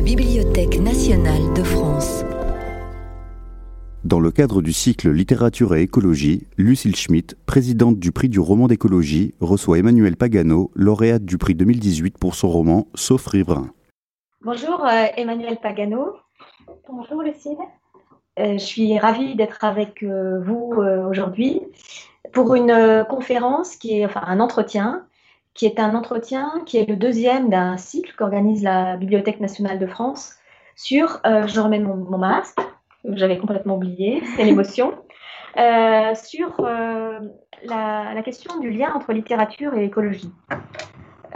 la Bibliothèque nationale de France. Dans le cadre du cycle Littérature et écologie, Lucille Schmitt, présidente du prix du roman d'écologie, reçoit Emmanuel Pagano, lauréate du prix 2018 pour son roman Sauf riverain. Bonjour euh, Emmanuel Pagano. Bonjour Lucille. Euh, je suis ravie d'être avec euh, vous aujourd'hui pour une conférence qui est, enfin un entretien, qui est un entretien qui est le deuxième d'un cycle qu'organise la Bibliothèque nationale de France sur, je remets mon masque, j'avais complètement oublié, c'est l'émotion, euh, sur euh, la, question du lien entre littérature et écologie.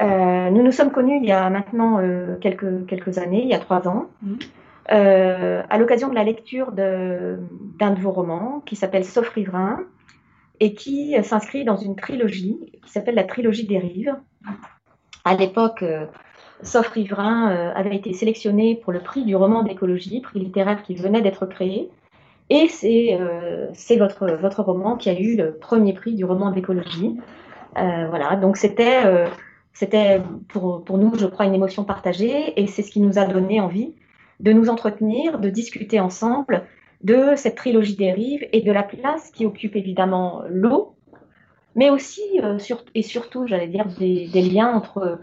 Euh, nous nous sommes connus il y a maintenant quelques, quelques années, il y a trois ans, mhm. à l'occasion de la lecture d'un de, vos romans qui s'appelle Sauf riverain et qui s'inscrit dans une trilogie qui s'appelle la trilogie des rives. À l'époque, Sauf Riverain euh, avait été sélectionné pour le prix du roman d'écologie, prix littéraire qui venait d'être créé. Et c'est euh, votre, votre roman qui a eu le premier prix du roman d'écologie. Euh, voilà, donc c'était c'était pour, pour, nous, je crois, une émotion partagée et c'est ce qui nous a donné envie de nous entretenir, de discuter ensemble de cette trilogie des rives et de la place qui occupe évidemment l'eau, mais aussi et surtout, j'allais dire, des, liens entre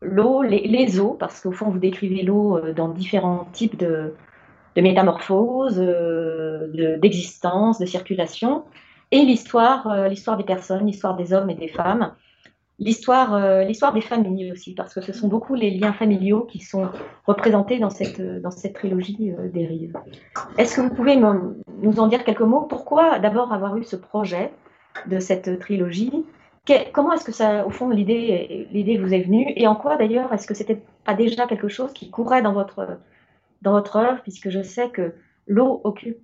l'eau, les, eaux, parce qu'au fond, vous décrivez l'eau euh, dans différents types de, métamorphoses, euh, d'existence, de, circulation, et l'histoire, euh, l'histoire des personnes, l'histoire des hommes et des femmes, l'histoire, l'histoire des familles aussi, parce que ce sont beaucoup les liens familiaux qui sont représentés dans cette, dans cette trilogie des rives. Est-ce que vous pouvez nous en dire quelques mots? Pourquoi d'abord avoir eu ce projet de cette trilogie? Comment est-ce que ça, au fond, l'idée, l'idée vous est venue? Et en quoi d'ailleurs est-ce que c'était pas déjà quelque chose qui courait dans votre, dans votre œuvre, puisque je sais que l'eau occupe,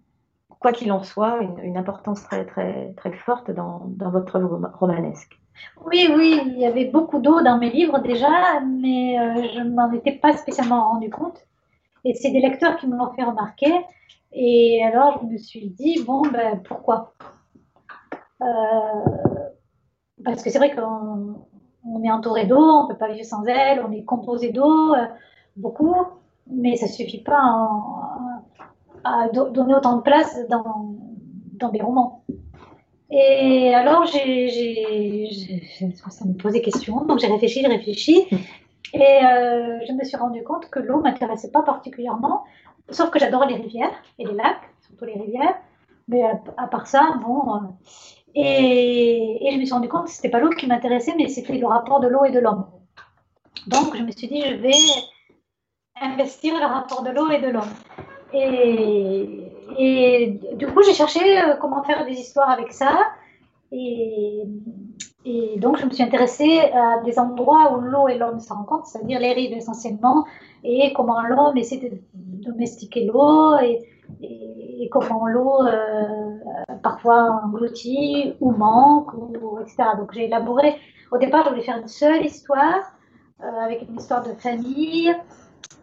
quoi qu'il en soit, une, importance très, très, très forte dans, dans votre œuvre romanesque. Oui, oui, il y avait beaucoup d'eau dans mes livres déjà, mais euh, je ne m'en étais pas spécialement rendu compte. Et c'est des lecteurs qui me l'ont fait remarquer. Et alors, je me suis dit, bon, ben, pourquoi? Euh, parce que c'est vrai qu'on est entouré d'eau, on ne peut pas vivre sans elle, on est composé d'eau, euh, beaucoup, mais ça ne suffit pas à donner autant de place dans, dans des romans. Et alors, j'ai, ça me posait question, donc j'ai réfléchi, j'ai réfléchi, et euh, je me suis rendu compte que l'eau m'intéressait pas particulièrement, sauf que j'adore les rivières et les lacs, surtout les rivières, mais à, part ça, bon. Euh, et, je me suis rendu compte que ce n'était pas l'eau qui m'intéressait, mais c'était le rapport de l'eau et de l'homme. Donc je me suis dit, je vais investir le rapport de l'eau et de l'homme. Et, et, du coup, j'ai cherché euh, comment faire des histoires avec ça. Et, donc, je me suis intéressée à des endroits où l'eau et l'homme se rencontrent, c'est-à-dire les rives essentiellement, et comment l'homme essaie de domestiquer l'eau et, et, comment l'eau euh, parfois engloutit ou manque, ou, etc. Donc j'ai élaboré, au départ je voulais faire une seule histoire euh, avec une histoire de famille.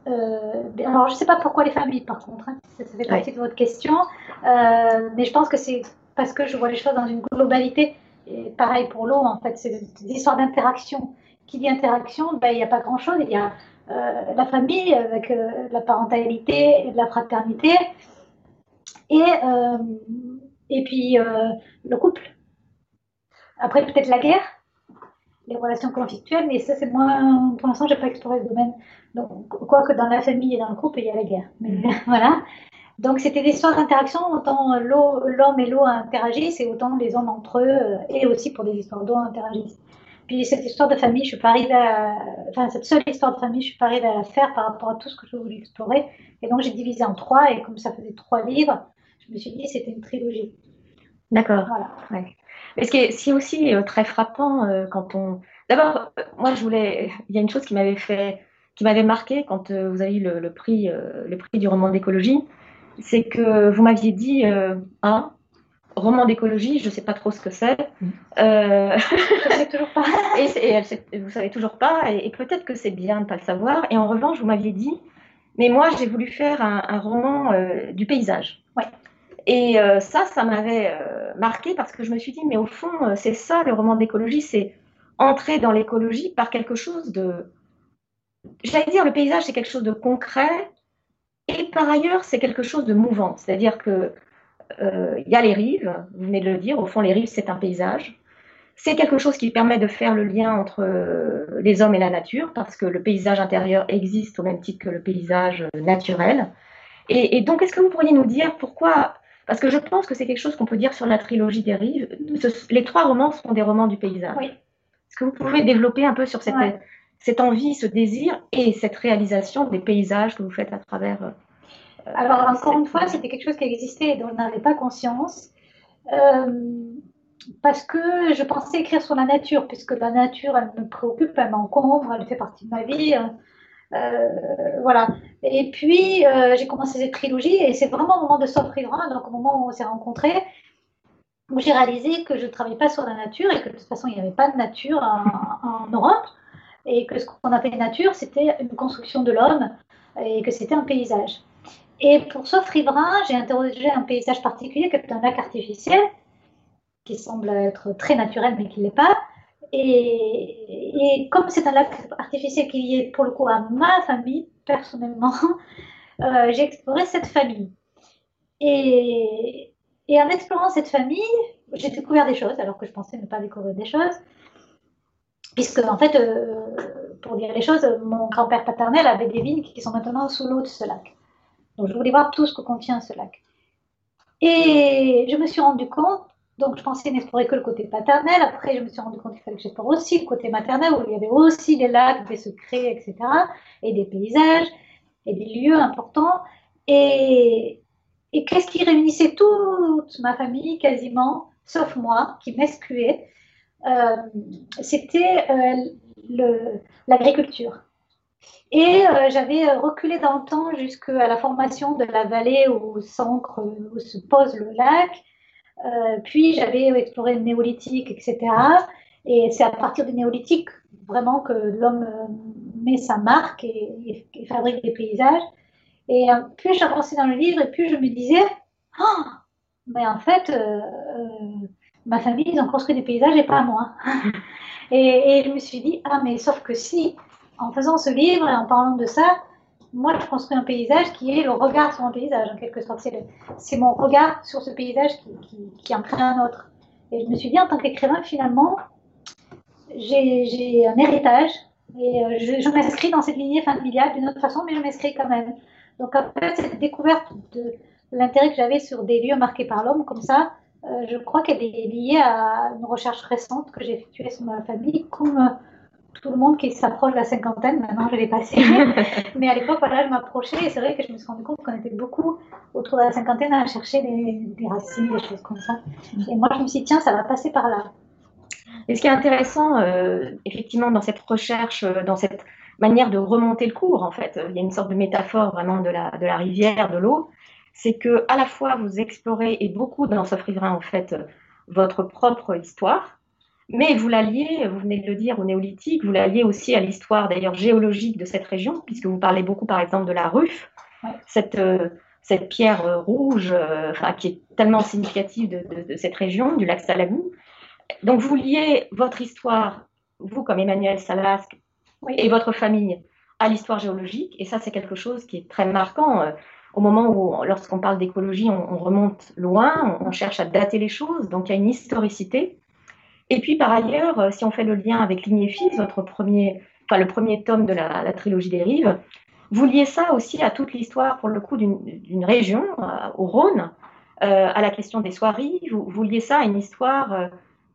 Euh, alors je ne sais pas pourquoi les familles par contre, hein, ça, fait partie de votre question, mais je pense que c'est parce que je vois les choses dans une globalité. Et pareil pour l'eau, en fait, c'est des histoires d'interaction. Qui dit interaction, ben, il n'y a pas grand-chose. Il y a la famille avec la parentalité et la fraternité, et, euh, et puis euh, le couple. Après, peut-être la guerre, les relations conflictuelles, mais ça, c'est moins. Pour l'instant, je n'ai pas exploré ce domaine. Donc, quoi que dans la famille et dans le couple, il y a la guerre. Mais mm. voilà. Donc, c'était des histoires d'interaction. Autant l'homme et l'eau interagissent, et autant les hommes entre eux, euh, et aussi pour des histoires d'eau interagissent. Puis cette histoire de famille, je suis pas arrivée à, enfin cette seule histoire de famille, je suis pas arrivée à la faire par rapport à tout ce que je voulais explorer. Et donc j'ai divisé en trois, et comme ça faisait trois livres, je me suis dit c'était une trilogie. D'accord. Voilà. Ouais. Mais ce qui est, aussi euh, très frappant euh, quand on. D'abord, euh, moi je voulais. Il y a une chose qui m'avait fait, qui m'avait marqué quand vous avez eu le, prix, le prix du roman d'écologie, c'est que vous m'aviez dit un roman d'écologie, je ne sais pas trop ce que c'est. Mm. sais toujours pas. et, vous savez toujours pas, et, peut-être que c'est bien de ne pas le savoir. Et en revanche, vous m'aviez dit, mais moi j'ai voulu faire un, un roman du paysage. Ouais. Et euh, ça, ça m'avait euh, marqué parce que je me suis dit, mais au fond, euh, c'est ça le roman d'écologie, c'est entrer dans l'écologie par quelque chose de, j'allais dire, le paysage, c'est quelque chose de concret, et par ailleurs, c'est quelque chose de mouvant. C'est-à-dire que il y a les rives, vous venez de le dire, au fond, les rives, c'est un paysage. C'est quelque chose qui permet de faire le lien entre les hommes et la nature, parce que le paysage intérieur existe au même titre que le paysage naturel. Et, donc, est-ce que vous pourriez nous dire pourquoi Parce que je pense que c'est quelque chose qu'on peut dire sur la trilogie des rives. les trois romans sont des romans du paysage. Oui. Est-ce que vous pouvez développer un peu sur cette, cette envie, ce désir et cette réalisation des paysages que vous faites à travers euh, alors, encore une fois, c'était quelque chose qui existait et dont je n'avais pas conscience. Euh, parce que je pensais écrire sur la nature, puisque la nature, elle me préoccupe, elle m'encombre, elle fait partie de ma vie. Euh, voilà. Et puis, euh, j'ai commencé cette trilogie, et c'est vraiment au moment de s'offrir, donc au moment où on s'est rencontrés, où j'ai réalisé que je ne travaillais pas sur la nature et que de toute façon, il n'y avait pas de nature en, Europe, et que ce qu'on appelait nature, c'était une construction de l'homme, et que c'était un paysage. Et pour Sauf j'ai interrogé un paysage particulier qui est un lac artificiel, qui semble être très naturel mais qui ne l'est pas. Et, comme c'est un lac artificiel qui est pour le coup à ma famille, personnellement, euh, j'ai exploré cette famille. Et, en explorant cette famille, j'ai découvert des choses alors que je pensais ne pas découvrir des choses. Puisque, en fait, euh, pour dire les choses, mon grand-père paternel avait des vignes qui sont maintenant sous l'eau de ce lac. Donc, je voulais voir tout ce que contient ce lac. Et je me suis rendu compte, donc je pensais n'explorer que le côté paternel. Après, je me suis rendu compte qu'il fallait que j'explore aussi le côté maternel, où il y avait aussi des lacs, des secrets, etc. Et des paysages, et des lieux importants. Et, qu'est-ce qui réunissait toute ma famille, quasiment, sauf moi, qui m'excluait euh, C'était euh, l'agriculture. Et euh, j'avais reculé dans le temps jusqu'à la formation de la vallée où s'ancre, où se pose le lac. Euh, puis j'avais exploré le néolithique, etc. Et c'est à partir du néolithique vraiment que l'homme met sa marque et, fabrique des paysages. Et plus j'avançais dans le livre, et plus je me disais, oh, mais en fait, ma famille, ils ont construit des paysages et pas moi. et, je me suis dit, ah, mais sauf que si en faisant ce livre et en parlant de ça, moi, je construis un paysage qui est le regard sur un paysage, en quelque sorte. C'est mon regard sur ce paysage qui, en crée un autre. Et je me suis dit, en tant qu'écrivain, finalement, j'ai un héritage et euh, je, m'inscris dans cette lignée familiale d'une autre façon, mais je m'inscris quand même. Donc, fait, cette découverte de l'intérêt que j'avais sur des lieux marqués par l'homme, comme ça, euh, je crois qu'elle est liée à une recherche récente que j'ai effectuée sur ma famille, comme tout le monde qui s'approche de la cinquantaine, maintenant je l'ai passé. Mais à l'époque, voilà, je m'approchais et c'est vrai que je me suis rendu compte qu'on était beaucoup autour de la cinquantaine à chercher des, racines, des choses comme ça. Et moi, je me suis dit, tiens, ça va passer par là. Et ce qui est intéressant, euh, effectivement, dans cette recherche, euh, dans cette manière de remonter le cours, en fait, il y a une sorte de métaphore vraiment de la, de la rivière, de l'eau, c'est que à la fois vous explorez, et beaucoup dans ce riverain, en fait, votre propre histoire, mais vous l'alliez, vous venez de le dire, au néolithique, vous l'alliez aussi à l'histoire d'ailleurs géologique de cette région, puisque vous parlez beaucoup par exemple de la ruffe, cette, euh, cette pierre euh, rouge euh, qui est tellement significative de, cette région, du lac Salagou. Donc vous liez votre histoire, vous comme Emmanuel Salasque, et votre famille à l'histoire géologique, et ça c'est quelque chose qui est très marquant. au moment où, lorsqu'on parle d'écologie, on, remonte loin, on cherche à dater les choses, donc il y a une historicité. Et puis par ailleurs, euh, si on fait le lien avec Fils, votre premier, enfin le premier tome de la, trilogie des rives, vous liez ça aussi à toute l'histoire, pour le coup, d'une région, euh, au Rhône, euh, à la question des soieries. Vous, vous, liez ça à une histoire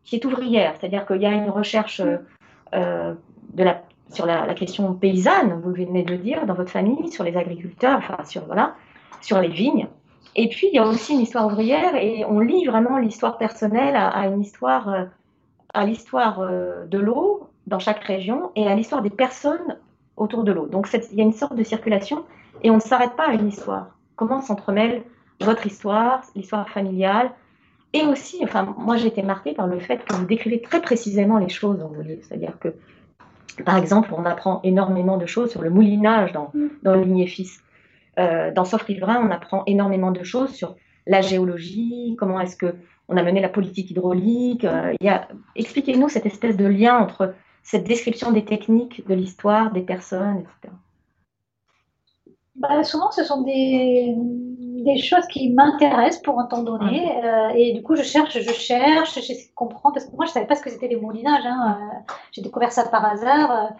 qui est ouvrière, c'est-à-dire qu'il y a une recherche de la, sur la, question paysanne, vous venez de le dire, dans votre famille, sur les agriculteurs, enfin sur voilà, sur les vignes. Et puis il y a aussi une histoire ouvrière et on lit vraiment l'histoire personnelle à, à une histoire à l'histoire euh, de l'eau dans chaque région et à l'histoire des personnes autour de l'eau. Donc il y a une sorte de circulation et on ne s'arrête pas à une histoire. Comment s'entremêle votre histoire, l'histoire familiale et aussi, enfin, moi j'ai été marquée par le fait que vous décrivez très précisément les choses dans vos livres. C'est-à-dire que, par exemple, on apprend énormément de choses sur le moulinage dans, mm. dans le ligné fils. Euh, dans Sauf Riverain, on apprend énormément de choses sur la géologie, comment est-ce que on a mené la politique hydraulique. Euh, Expliquez-nous cette espèce de lien entre cette description des techniques, de l'histoire, des personnes, etc. Bah, souvent, ce sont des, des choses qui m'intéressent pour un temps donné. Euh, et du coup, je cherche, je cherche, j'essaie de comprendre. Parce que moi, je ne savais pas ce que c'était les moulinages. Hein, euh, J'ai découvert ça par hasard.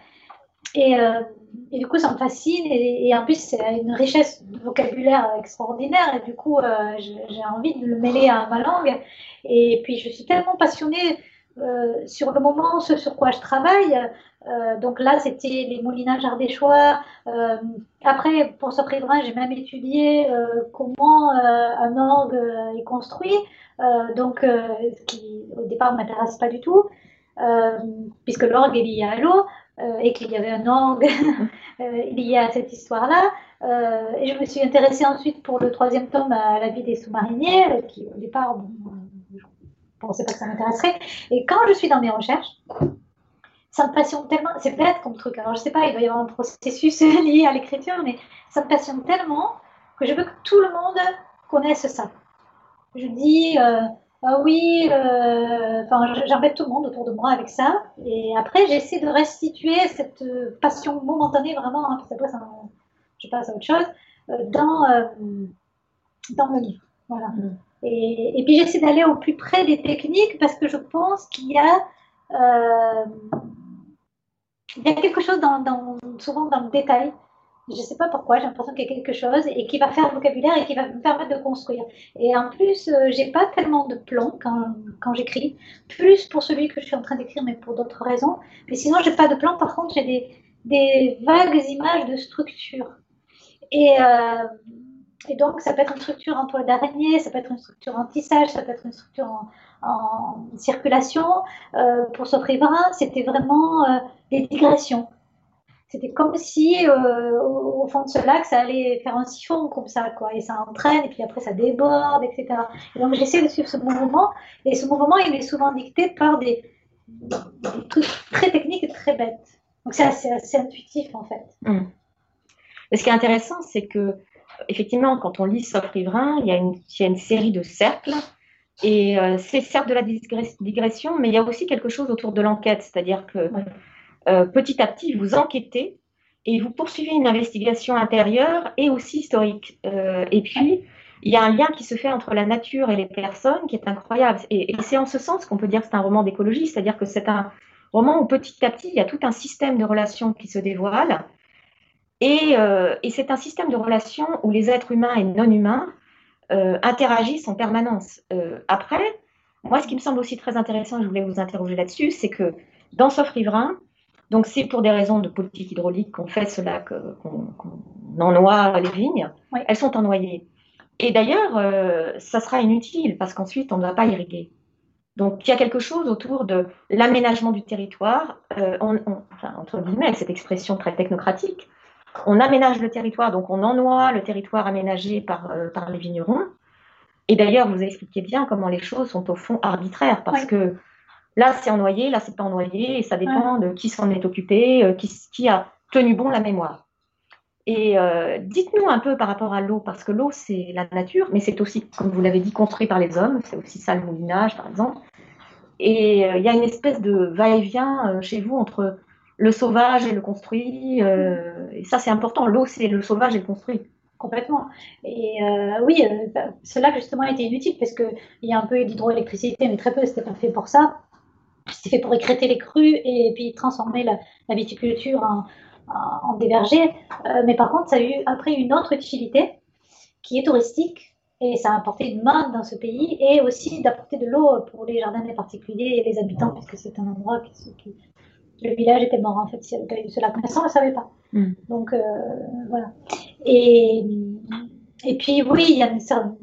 Euh, et, et, du coup, ça me fascine. Et, en plus, c'est une richesse de vocabulaire extraordinaire. Et du coup, j'ai envie de le mêler à ma langue. Et puis, je suis tellement passionnée sur le moment, ce sur quoi je travaille. Euh, donc là, c'était les moulinages ardéchois. Euh, après, pour ce riverain, j'ai même étudié euh, comment un orgue est construit. donc, ce qui au départ ne m'intéresse pas du tout, puisque l'orgue est lié à l'eau et qu'il y avait un orgue lié à cette histoire-là. et je me suis intéressée ensuite pour le troisième tome à la vie des sous-mariniers, qui au départ, bon, je ne pensais pas que ça m'intéresserait. Et quand je suis dans mes recherches, ça me passionne tellement. C'est bête comme truc. Alors, je sais pas, il doit y avoir un processus lié à l'écriture, mais ça me passionne tellement que je veux que tout le monde connaisse ça. Je dis, euh, ah oui, euh, enfin, j'embête tout le monde autour de moi avec ça. Et après, j'essaie de restituer cette passion momentanée, vraiment, hein, parce qu'après, ça, je passe à autre chose, euh, dans, dans le livre. Voilà. Mm. Et, et, puis, j'essaie d'aller au plus près des techniques parce que je pense qu'il y a il y a quelque chose dans, souvent dans le détail. Je ne sais pas pourquoi, j'ai l'impression qu'il y a quelque chose et qui va faire le vocabulaire et qui va me permettre de construire. Et en plus, euh, j'ai pas tellement de plans quand, j'écris, plus pour celui que je suis en train d'écrire, mais pour d'autres raisons. Mais sinon, j'ai pas de plan. Par contre, j'ai des, vagues images de structure. Et, euh, et donc, ça peut être une structure en toile d'araignée, ça peut être une structure en tissage, ça peut être une structure en, circulation. Euh, pour ce riverain, c'était vraiment euh, des digressions. C'était comme si euh, au, fond de ce lac, ça allait faire un siphon comme ça, quoi, et ça entraîne, et puis après ça déborde, etc. Et donc j'essaie de suivre ce mouvement, et ce mouvement, il est souvent dicté par des, trucs très techniques et très bêtes. Donc c'est assez, intuitif en fait. Hum. ce qui est intéressant, c'est que effectivement, quand on lit Sauf Riverain, il y, a une, il y a une série de cercles et euh, c'est certes de la digression, mais il y a aussi quelque chose autour de l'enquête, c'est-à-dire que euh, petit à petit, vous enquêtez et vous poursuivez une investigation intérieure et aussi historique. Euh, et puis, il y a un lien qui se fait entre la nature et les personnes qui est incroyable. Et, c'est en ce sens qu'on peut dire que c'est un roman d'écologie, c'est-à-dire que c'est un roman où petit à petit, il y a tout un système de relations qui se dévoile. Et, et c'est un système de relations où les êtres humains et non humains euh, interagissent en permanence. Euh, après, moi, ce qui me semble aussi très intéressant, et je voulais vous interroger là-dessus, c'est que dans Sauf donc c'est pour des raisons de politique hydraulique qu'on fait cela, qu'on ennoie les vignes, elles sont ennoyées. Et d'ailleurs, euh, ça sera inutile parce qu'ensuite, on ne va pas irriguer. Donc, il y a quelque chose autour de l'aménagement du territoire, entre guillemets, cette expression très technocratique, on aménage le territoire, donc on ennoie le territoire aménagé par, euh, par les vignerons. Et d'ailleurs, vous expliquez bien comment les choses sont au fond arbitraires, parce que là, c'est ennoyé, là, c'est pas ennoyé, et ça dépend de qui s'en est occupé, euh, qui, qui, a tenu bon la mémoire. Et euh, dites-nous un peu par rapport à l'eau, parce que l'eau, c'est la nature, mais c'est aussi, comme vous l'avez dit, construit par les hommes, c'est aussi ça le moulinage, par exemple. Et il y a une espèce de va-et-vient chez vous entre le sauvage et le construit. Euh, et ça, c'est important. L'eau, c'est le sauvage et le construit. Complètement. Et euh, oui, euh, cela justement était inutile parce qu'il y a un peu d'hydroélectricité, mais très peu, c'était pas fait pour ça. C'était fait pour écréter les crues et puis transformer la, viticulture en, en, des vergers. mais par contre, ça a eu après une autre utilité qui est touristique et ça a apporté une main dans ce pays et aussi d'apporter de l'eau pour les jardins des particuliers et les habitants puisque c'est un endroit qui, qui, le village était mort en fait. Si elle avait eu cela connaissance, elle ne savait pas. Hmm. Donc euh, voilà. Et, et puis oui, il y a une, certaine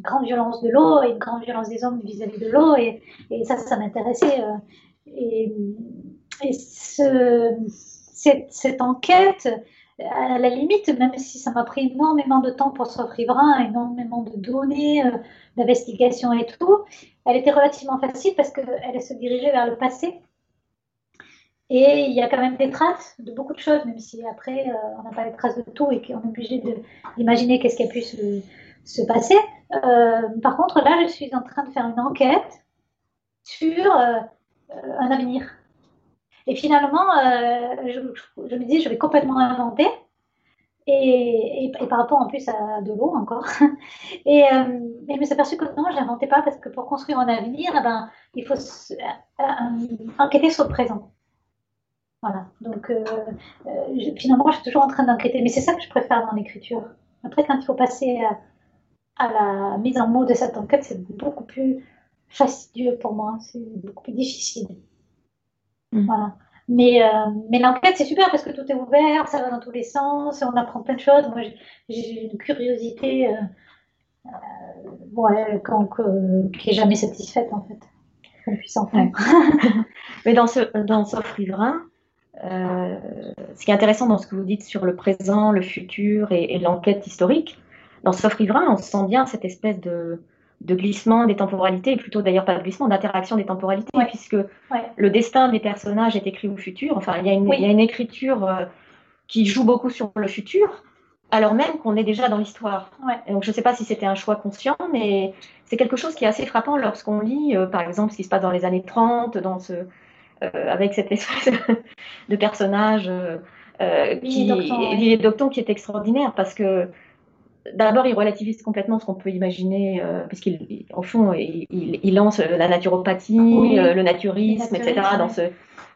grande violence de l'eau et une grande violence des hommes vis-à-vis de l'eau et, et, ça, ça m'intéressait. Euh, et, et ce, cette, enquête, à la limite, même si ça m'a pris énormément de temps pour se riverain, énormément de données, euh, d'investigation et tout, elle était relativement facile parce qu'elle se dirigeait vers le passé et il y a quand même des traces de beaucoup de choses, même si après, euh, on n'a pas les traces de tout et qu'on est obligé d'imaginer qu'est-ce qui a pu se, passer. Euh, par contre, là, je suis en train de faire une enquête sur euh, un avenir. Et finalement, je, me dis, je vais complètement inventer. Et, par rapport en plus à de l'eau encore. Et, je me suis aperçue que non, je n'inventais pas parce que pour construire un avenir, eh ben, il faut enquêter sur le présent. Voilà. Donc, euh, euh, finalement, je suis toujours en train d'enquêter. Mais c'est ça que je préfère dans l'écriture. Après, quand il faut passer à, la mise en mots de cette enquête, c'est beaucoup plus fastidieux pour moi. C'est beaucoup plus difficile. Mm. Voilà. Mais, euh, mais l'enquête, c'est super parce que tout est ouvert, ça va dans tous les sens, on apprend plein de choses. Moi, j'ai une curiosité ouais, qui n'est jamais satisfaite, en fait. Qu'on puisse en faire. mais dans ce, dans Sauf Riverain, euh, ce qui est intéressant dans ce que vous dites sur le présent, le futur et, l'enquête historique, dans Sauf Riverain, on sent bien cette espèce de, glissement des temporalités, et plutôt d'ailleurs pas de glissement, d'interaction des temporalités, puisque le destin des personnages est écrit au futur. Enfin, il y a une, écriture euh, qui joue beaucoup sur le futur, alors même qu'on est déjà dans l'histoire. Donc je ne sais pas si c'était un choix conscient, mais c'est quelque chose qui est assez frappant lorsqu'on lit, euh, par exemple, ce qui se passe dans les années 30, dans ce, euh, avec cette espèce de personnage qui, Docton, qui est extraordinaire parce que d'abord, il relativise complètement ce qu'on peut imaginer, puisqu'il, au fond, il, lance la naturopathie, le naturisme, etc., dans, ce,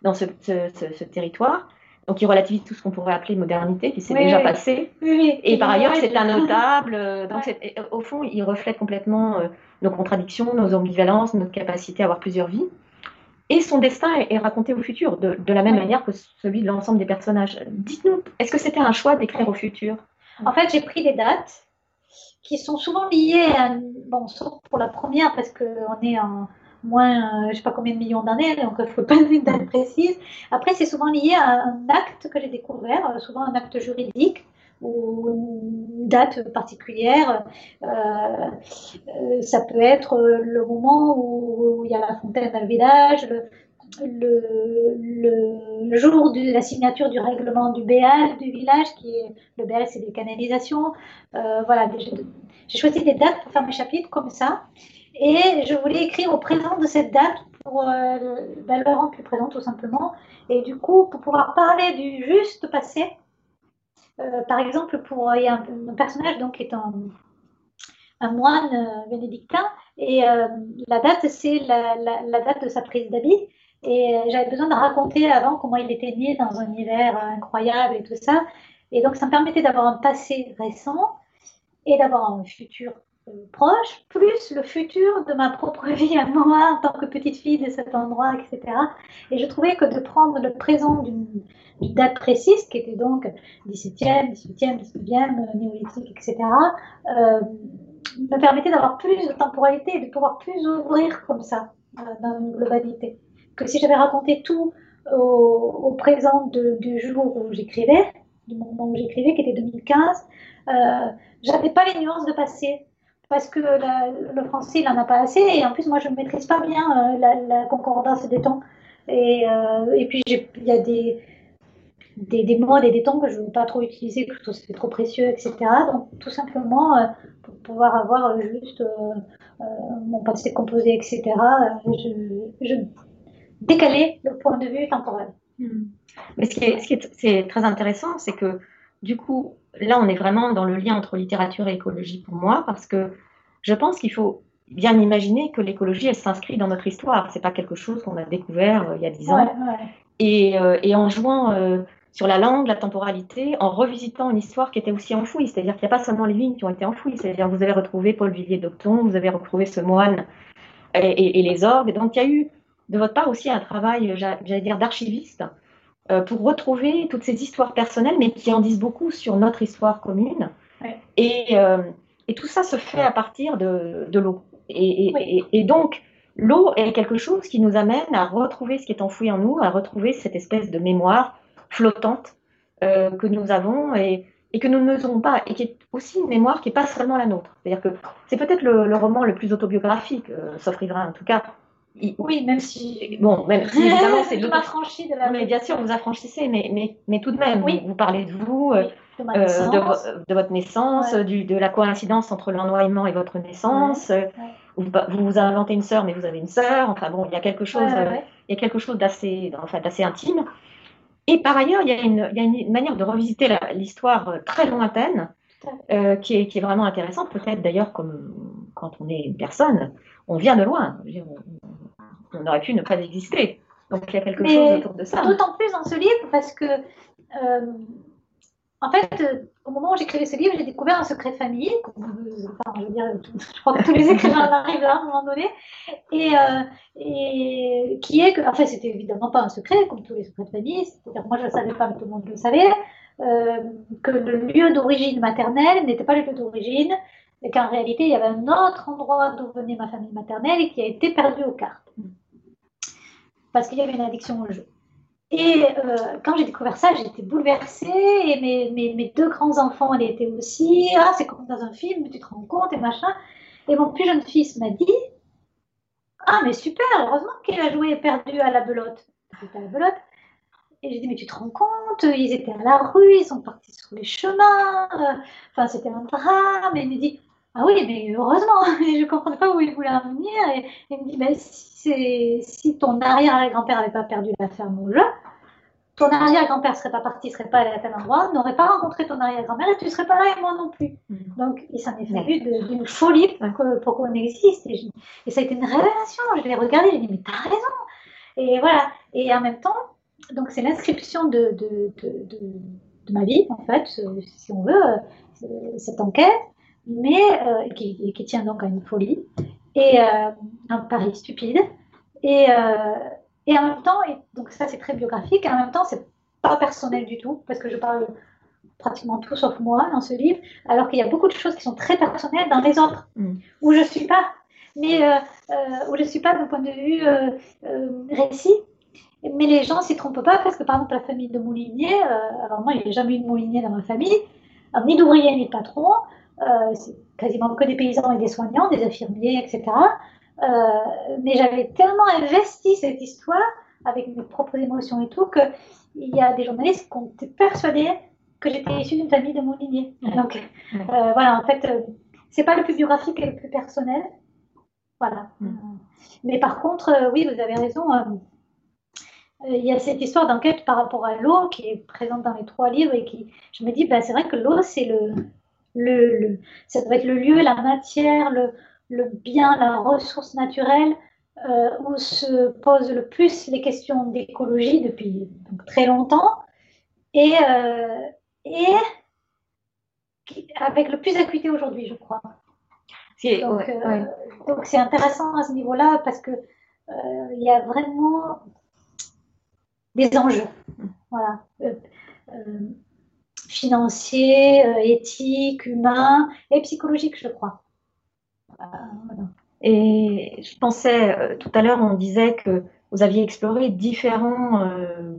dans ce, ce, territoire. Donc, il relativise tout ce qu'on pourrait appeler modernité, qui s'est déjà passé. et par ailleurs, c'est un notable. Donc, au fond, il reflète complètement nos contradictions, nos ambivalences, notre capacité à avoir plusieurs vies. Et son destin est, raconté au futur, de, la même manière que celui de l'ensemble des personnages. Dites-nous, est-ce que c'était un choix d'écrire au futur? En fait, j'ai pris des dates qui sont souvent liées à. Bon, sauf pour la première, parce qu'on est en moins, euh, je ne sais pas combien de millions d'années, donc il ne faut pas une date précise. Après, c'est souvent lié à un acte que j'ai découvert, souvent un acte juridique ou une date particulière. Euh, euh, ça peut être le moment où, il y a la fontaine le village, le, le, jour de la signature du règlement du BAL du village, qui est le BAL, c'est des canalisations. Euh, voilà, j'ai choisi des dates pour faire mes chapitres comme ça. Et je voulais écrire au présent de cette date pour euh, ben, le rendre plus présent tout simplement. Et du coup, pour pouvoir parler du juste passé, euh, par exemple, pour, il y a un, personnage donc, qui est un, moine euh, bénédictin, et la date, c'est la, date de sa prise d'habit. Et j'avais besoin de raconter avant comment il était né dans un hiver incroyable et tout ça. Et donc, ça me permettait d'avoir un passé récent et d'avoir un futur proche, plus le futur de ma propre vie à moi en tant que petite fille de cet endroit, etc. Et je trouvais que de prendre le présent d'une date précise, qui était donc 17e, 18e, 19e, néolithique, etc., euh, me permettait d'avoir plus de temporalité et de pouvoir plus ouvrir comme ça, euh, dans une globalité. Que si j'avais raconté tout au, présent du jour où j'écrivais, du moment où j'écrivais, qui était 2015, euh, j'avais pas les nuances de passé parce que le français, il n'en a pas assez. Et en plus, moi, je ne maîtrise pas bien euh, la, concordance des temps. Et, euh, et puis, il y a des, des, des, mots et des temps que je ne veux pas trop utiliser, que c'est trop précieux, etc. Donc, tout simplement, euh, pour pouvoir avoir juste mon passé composé, etc., je, je décalais le point de vue temporel. Hmm. Mais ce qui est, ce qui est très intéressant, c'est que du coup, là, on est vraiment dans le lien entre littérature et écologie pour moi, parce que je pense qu'il faut bien imaginer que l'écologie, elle s'inscrit dans notre histoire. C'est pas quelque chose qu'on a découvert euh, il y a dix ans. Euh, et, en jouant euh, sur la langue, la temporalité, en revisitant une histoire qui était aussi enfouie. C'est-à-dire qu'il n'y a pas seulement les lignes qui ont été enfouies. C'est-à-dire vous avez retrouvé Paul Villiers d'Octon, vous avez retrouvé ce moine et, et, les orgues. Donc il y a eu de votre part aussi un travail, j'allais dire, d'archiviste euh, pour retrouver toutes ces histoires personnelles, mais qui en disent beaucoup sur notre histoire commune. Et, euh, et, tout ça se fait à partir de, de l'eau. Et, et, donc, l'eau est quelque chose qui nous amène à retrouver ce qui est enfoui en nous, à retrouver cette espèce de mémoire flottante euh, que nous avons et, que nous ne faisons pas, et qui est aussi une mémoire qui n'est pas seulement la nôtre. C'est-à-dire que c'est peut-être le, roman le plus autobiographique, sauf Riverain en tout cas, oui, même si. Bon, même si évidemment, c'est de la. Mais bien sûr, vous affranchissez, mais, mais, mais tout de même, oui. vous, parlez de vous, euh, de, euh, de, votre naissance, du, de la coïncidence entre l'ennoyement et votre naissance. Vous, vous, inventez une sœur, mais vous avez une sœur. Enfin bon, il y a quelque chose il y a quelque chose d'assez enfin, intime. Et par ailleurs, il y a une, il y a une manière de revisiter l'histoire très lointaine euh, qui, est, qui, est, vraiment intéressante. Peut-être d'ailleurs, comme quand on est une personne, on vient de loin. On, on aurait pu ne pas exister. Donc il y a quelque chose autour de ça. D'autant plus dans ce livre parce que, euh, en fait, euh, au moment où j'écrivais ce livre, j'ai découvert un secret de famille. Enfin, je, veux dire, je crois que tous les écrivains arrivent là à un moment donné. Et, et qui est que, enfin, c'était évidemment pas un secret, comme tous les secrets de famille. C'est-à-dire, moi, je ne savais pas, mais tout le monde le savait. Euh, que le lieu d'origine maternelle n'était pas le lieu d'origine, et qu'en réalité, il y avait un autre endroit d'où venait ma famille maternelle et qui a été perdu aux cartes. Parce qu'il y avait une addiction au jeu. Et euh, quand j'ai découvert ça, j'étais bouleversée et mes, mes, deux grands-enfants étaient aussi. Ah, c'est comme dans un film, tu te rends compte et machin. Et mon plus jeune fils m'a dit Ah, mais super, heureusement qu'il a joué perdu à la belote. À la belote. Et j'ai dit, mais tu te rends compte, ils étaient à la rue, ils sont partis sur les chemins, euh, enfin c'était un drame. Et il me dit, ah oui, mais heureusement, je ne comprenais pas où il voulait en venir. Et, il me dit, mais si, si ton arrière-grand-père n'avait pas perdu la ferme au jeu, ton arrière-grand-père ne serait pas parti, ne serait pas allé à tel endroit, n'aurait pas rencontré ton arrière-grand-mère et tu ne serais pas là et moi non plus. Mm. Donc, il s'en est fallu d'une folie pour, qu'on existe. Et, et, ça a été une révélation. Je l'ai regardé, j'ai dit, mais t'as raison. Et voilà. Et en même temps, donc c'est l'inscription de, de, de, de, ma vie, en fait, si on veut, euh, cette enquête, mais euh, qui, qui, tient donc à une folie et un pari stupide. Et, et en même temps, et donc ça c'est très biographique, et en même temps c'est pas personnel du tout, parce que je parle pratiquement tout sauf moi dans ce livre, alors qu'il y a beaucoup de choses qui sont très personnelles dans les autres, mm. où je suis pas, mais où je suis pas d'un point de vue récit, mais les gens s'y trompent pas parce que, par exemple, la famille de Moulinier, euh, alors moi, il n'y a jamais eu de Moulinier dans ma famille, ni d'ouvriers ni de patrons, euh, c'est quasiment que des paysans et des soignants, des infirmiers, etc. Euh, mais j'avais tellement investi cette histoire avec mes propres émotions et tout qu'il y a des journalistes qui ont été persuadés que j'étais issue d'une famille de Moulinier. Donc voilà, en fait, c'est pas le plus biographique et le plus personnel. Voilà. Mm. Mais par contre, oui, vous avez raison euh, il y a cette histoire d'enquête par rapport à l'eau qui est présente dans les trois livres et qui, je me dis, ben, c'est vrai que l'eau, c'est le, le, le, ça doit être le lieu, la matière, le, le bien, la ressource naturelle euh, où se posent le plus les questions d'écologie depuis donc, très longtemps et, euh, et avec le plus d'acuité aujourd'hui, je crois. Donc, euh, donc c'est intéressant à ce niveau-là parce que il y a vraiment des enjeux. Voilà. Euh, euh, financiers, euh, éthiques, humains et psychologiques, je crois. Et je pensais, tout à l'heure, on disait que vous aviez exploré différents,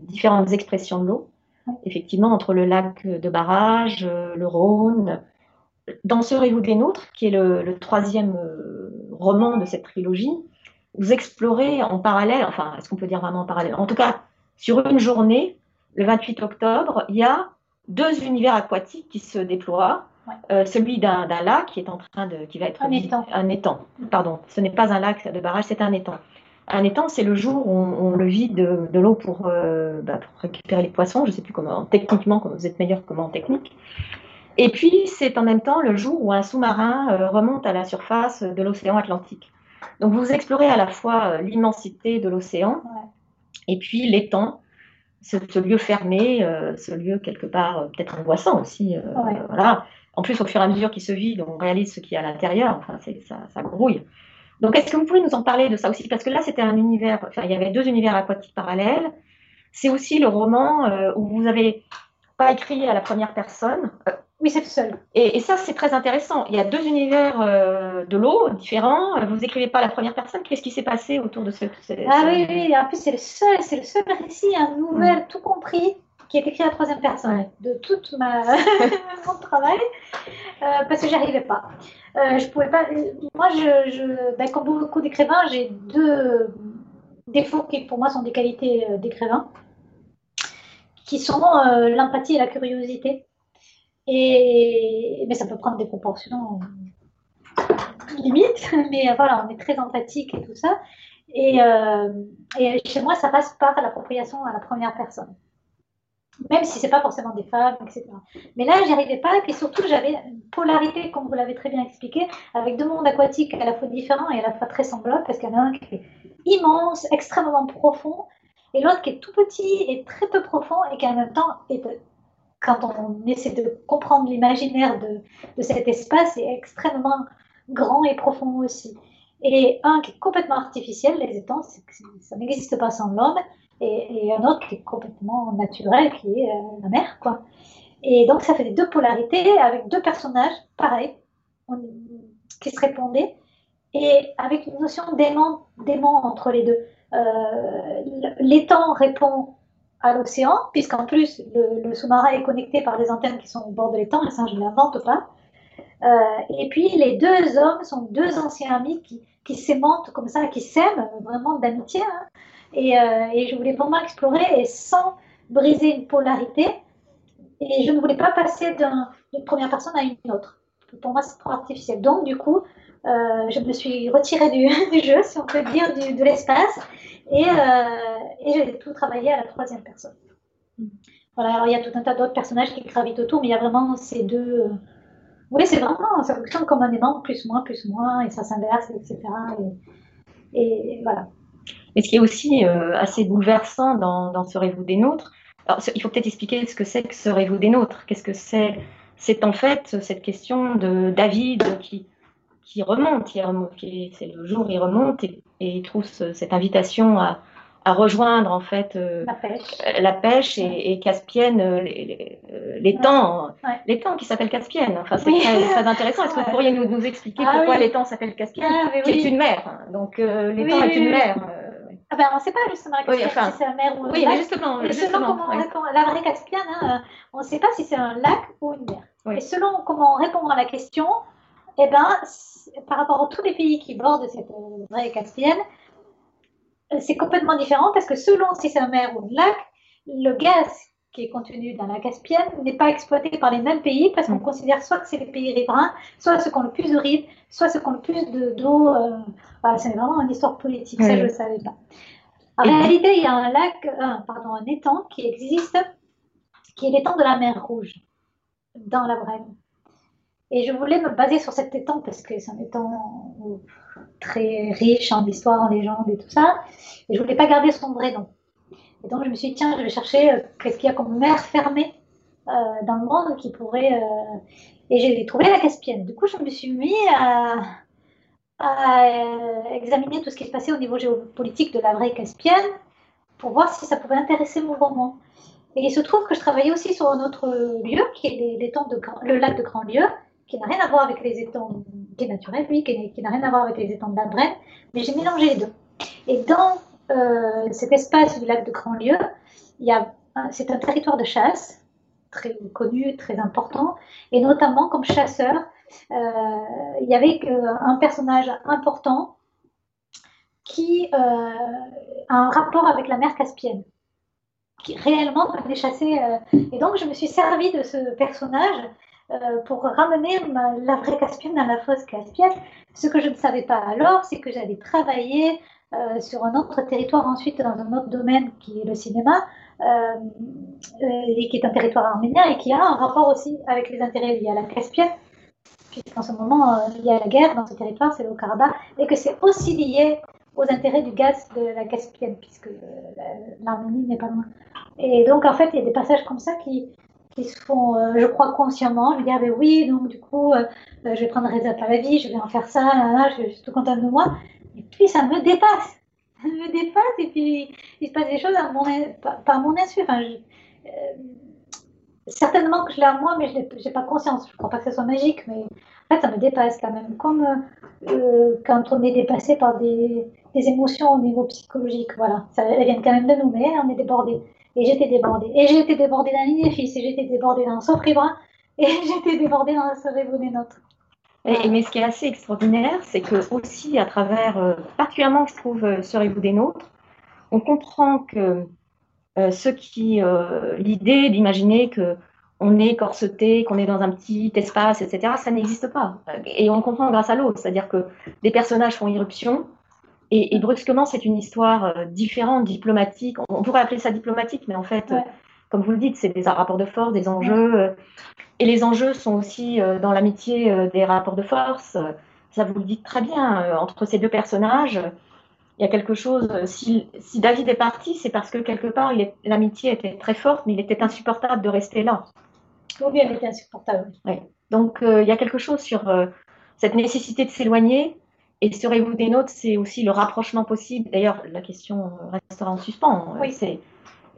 différentes expressions de l'eau, effectivement, entre le lac de barrage, le Rhône. Dans Serez-vous des nôtres, qui est le, le troisième roman de cette trilogie, vous explorez en parallèle, enfin, est-ce qu'on peut dire vraiment en parallèle? En tout cas, sur une journée, le 28 octobre, il y a deux univers aquatiques qui se déploient. Euh, celui d'un lac qui est en train de, qui va être un étang. Un étang. Pardon, ce n'est pas un lac de barrage, c'est un étang. Un étang, c'est le jour où on, le vide de, l'eau euh, bah, pour, récupérer les poissons. Je ne sais plus comment, techniquement, comment vous êtes meilleur comment en technique. Et puis, c'est en même temps le jour où un sous-marin euh, remonte à la surface de l'océan Atlantique. Donc, vous explorez à la fois l'immensité de l'océan, et puis l'étang, ce, ce, lieu fermé, euh, ce lieu quelque part euh, peut-être angoissant aussi. Euh, voilà. En plus, au fur et à mesure qu'il se vide, on réalise ce qu'il y a à l'intérieur. Enfin, ça, ça grouille. Donc, est-ce que vous pouvez nous en parler de ça aussi? Parce que là, c'était un univers, enfin, il y avait deux univers aquatiques parallèles. C'est aussi le roman où vous avez pas écrit à la première personne. Oui, c'est le seul. Et, ça, c'est très intéressant. Il y a deux univers euh, de l'eau différents. Vous n'écrivez pas la première personne. Qu'est-ce qui s'est passé autour de ce. ah oui, oui. En plus, c'est le seul, c'est le seul récit, un nouvel, mm. tout compris, qui est écrit à la troisième personne de tout ma mon travail, euh, parce que j'arrivais pas. Euh, je pouvais pas. Moi, je, je ben, comme beaucoup d'écrivains, j'ai deux défauts qui, pour moi, sont des qualités d'écrivain, qui sont l'empathie et la curiosité. Et, mais ça peut prendre des proportions limites, mais voilà, on est très empathique et tout ça. Et, et chez moi, ça passe par l'appropriation à la première personne même si c'est pas forcément des femmes, etc. Mais là, j'y arrivais pas, et surtout, j'avais une polarité, comme vous l'avez très bien expliqué, avec deux mondes aquatiques à la fois différents et à la fois très semblables, parce qu'il y en a un qui est immense, extrêmement profond, et l'autre qui est tout petit et très peu profond, et qui en même temps est, quand on essaie de comprendre l'imaginaire de, cet espace, est extrêmement grand et profond aussi. Et un qui est complètement artificiel, les étangs, ça n'existe pas sans l'homme, et, un autre qui est complètement naturel, qui est euh, la mer, quoi. Et donc, ça fait deux polarités avec deux personnages, pareils, qui se répondaient, et avec une notion d'aimant entre les deux. Euh, l'étang répond à l'océan, puisqu'en plus, le, sous-marin est connecté par des antennes qui sont au bord de l'étang, et ça, je ne l'invente pas. Euh, et puis, les deux hommes sont deux anciens amis qui, qui comme ça, qui s'aiment vraiment d'amitié. Hein. Euh, et, je voulais vraiment explorer et sans briser une polarité. Et je ne voulais pas passer d'une première personne à une autre. Pour moi, c'est trop artificiel. Donc, du coup, euh, je me suis retirée du, jeu, si on peut dire, de l'espace. Et, euh, et j'ai tout travaillé à la troisième personne. Voilà, alors il y a tout un tas d'autres personnages qui gravitent autour, mais il y a vraiment ces deux. Oui, c'est vraiment, ça fonctionne comme un aimant, plus, moins, plus, moins, et ça s'inverse, etc. et, voilà. Mais ce qui est aussi euh, assez bouleversant dans, dans Serez-vous des nôtres, alors, il faut peut-être expliquer ce que c'est que Serez-vous des nôtres Qu'est-ce que c'est C'est en fait cette question de David qui, qui remonte, c'est le jour où il remonte et, il trouve cette invitation à, à rejoindre en fait euh, la pêche, euh, la pêche et, et Caspienne, les, les, temps, les temps qui s'appellent Caspienne. Enfin, c'est très, intéressant. Est-ce que vous pourriez nous, nous expliquer ah pourquoi les temps s'appellent Caspienne ah, C'est une mer. Donc, les temps est une mer. Ah ben, on ne sait pas justement oui, enfin, si c'est un mer ou un oui, lac. Mais justement, selon comment on répond, la vraie Caspienne, hein, on ne sait pas si c'est un lac ou une mer. Et selon comment on répond à la question, eh ben, par rapport à tous les pays qui bordent cette euh, vraie Caspienne, euh, c'est complètement différent parce que selon si c'est un mer ou un lac, le gaz qui est contenu dans la Caspienne n'est pas exploité par les mêmes pays parce qu'on mm. considère soit que c'est les pays riverains, soit ceux qui ont le plus de rives, soit ceux qui ont le plus d'eau. Euh, c'est vraiment une histoire politique, ça je ne le savais pas. En réalité, il y a un lac, pardon, un étang qui existe, qui est l'étang de la mer Rouge, dans la Brenne. Et je voulais me baser sur cet étang parce que c'est un étang très riche en histoire, en légendes et tout ça. Et je voulais pas garder son vrai nom. Et donc je me suis dit, tiens, je vais chercher euh, qu'est-ce qu'il y a comme mer fermée euh, dans le monde qui pourrait. Euh, et j'ai trouvé la Caspienne. Du coup, je me suis mis à, examiner tout ce qui se passait au niveau géopolitique de la vraie Caspienne pour voir si ça pouvait intéresser mon roman. Et il se trouve que je travaillais aussi sur un autre lieu, qui est de, le lac de Grand-Lieu, qui n'a rien à voir avec les étangs, qui est naturel, lui, qui, n'a rien à voir avec les étangs de la Brenne, mais j'ai mélangé les deux. Et dans euh, cet espace du lac de Grand-Lieu, c'est un territoire de chasse très connu, très important, et notamment comme chasseur, euh, il y avait un personnage important qui euh, a un rapport avec la mer Caspienne, qui réellement venait chasser. et donc je me suis servi de ce personnage pour ramener la vraie Caspienne dans la fausse Caspienne. Ce que je ne savais pas alors, c'est que j'allais travailler euh, sur un autre territoire ensuite dans un autre domaine qui est le cinéma, euh, euh, et qui est un territoire arménien et qui a un rapport aussi avec les intérêts liés à la Caspienne, puisqu'en ce moment il y a la guerre dans ce territoire, c'est le Karabakh, et que c'est aussi lié aux intérêts du gaz de la Caspienne, puisque l'Arménie n'est pas loin. Et donc en fait il y a des passages comme ça qui, qui se font, je crois, consciemment. Je dis, ah ben oui, donc du coup, je vais prendre Reza vie je vais en faire ça, je suis tout contente de moi. Et puis ça me dépasse. Ça me dépasse et puis il se passe des choses par, mon insu. Enfin, euh, certainement que je l'ai à moi, mais je n'ai pas conscience. Je ne crois pas que ce soit magique, mais en fait ça me dépasse quand même. Comme euh, quand on est dépassé par des, des, émotions au niveau psychologique. Voilà, ça, elles viennent quand même de nous, mais on est débordé. Et j'étais débordée. Et été débordée l'île fils, et j'étais débordée dans Sauf et j'étais débordée Serez-vous des nôtres. Mais ce qui est assez extraordinaire, c'est que aussi à travers, euh, particulièrement, je trouve, euh, Serez-vous des nôtres, on comprend que euh, ce qui, l'idée d'imaginer que on est corseté, qu'on est dans un petit espace, etc., ça n'existe pas. Et on comprend grâce à l'autre, c'est-à-dire que des personnages font irruption Et, brusquement, c'est une histoire différente, diplomatique. On, pourrait appeler ça diplomatique, mais en fait, comme vous le dites, c'est des rapports de force, des enjeux. et les enjeux sont aussi dans l'amitié des rapports de force. Ça vous le dites très bien. entre ces deux personnages, il y a quelque chose. Si, si David est parti, c'est parce que quelque part, l'amitié était très forte, mais il était insupportable de rester là. Oui, elle était insupportable. Oui. Donc, il y a quelque chose sur cette nécessité de s'éloigner. Et serez-vous des nôtres, c'est aussi le rapprochement possible. D'ailleurs, la question restera en suspens. Oui.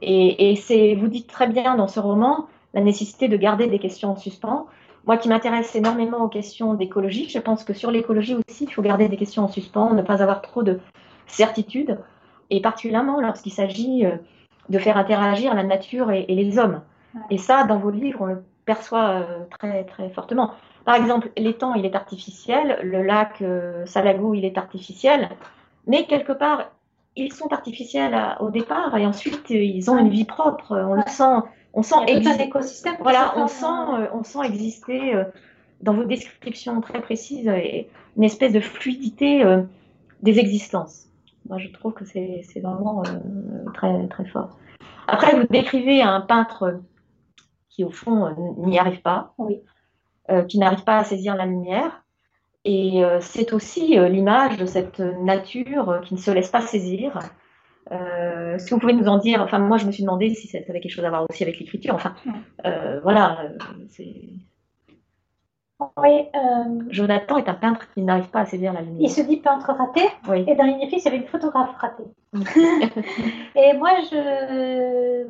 Et, et c'est, vous dites très bien dans ce roman la nécessité de garder des questions en suspens. Moi qui m'intéresse énormément aux questions d'écologie, je pense que sur l'écologie aussi, il faut garder des questions en suspens, ne pas avoir trop de certitudes, et particulièrement lorsqu'il s'agit euh, de faire interagir la nature et, les hommes. Et ça, dans vos livres, on le perçoit euh, très, très fortement. Par exemple, l'étang, il est artificiel, le lac euh, Salagou, il est artificiel, mais quelque part, ils sont artificiels au départ et ensuite ils ont une vie propre. On le sent, on sent écosystème. Voilà, on sent, euh, on sent exister euh, dans vos descriptions très précises une espèce de fluidité des existences. Moi, je trouve que c'est vraiment très très fort. Après, vous décrivez un peintre qui au fond n'y arrive pas. Oui. Euh, qui n'arrive pas à saisir la lumière. Et euh, c'est aussi euh, l'image de cette nature qui ne se laisse pas saisir. Est-ce que vous pouvez nous en dire Enfin, moi, je me suis demandé si ça avait quelque chose à voir aussi avec l'écriture. Enfin, voilà. Oui, Jonathan est un peintre qui n'arrive pas à saisir la lumière. Il se dit peintre raté. Et dans l'Inifis, il y avait une photographe ratée. et moi, je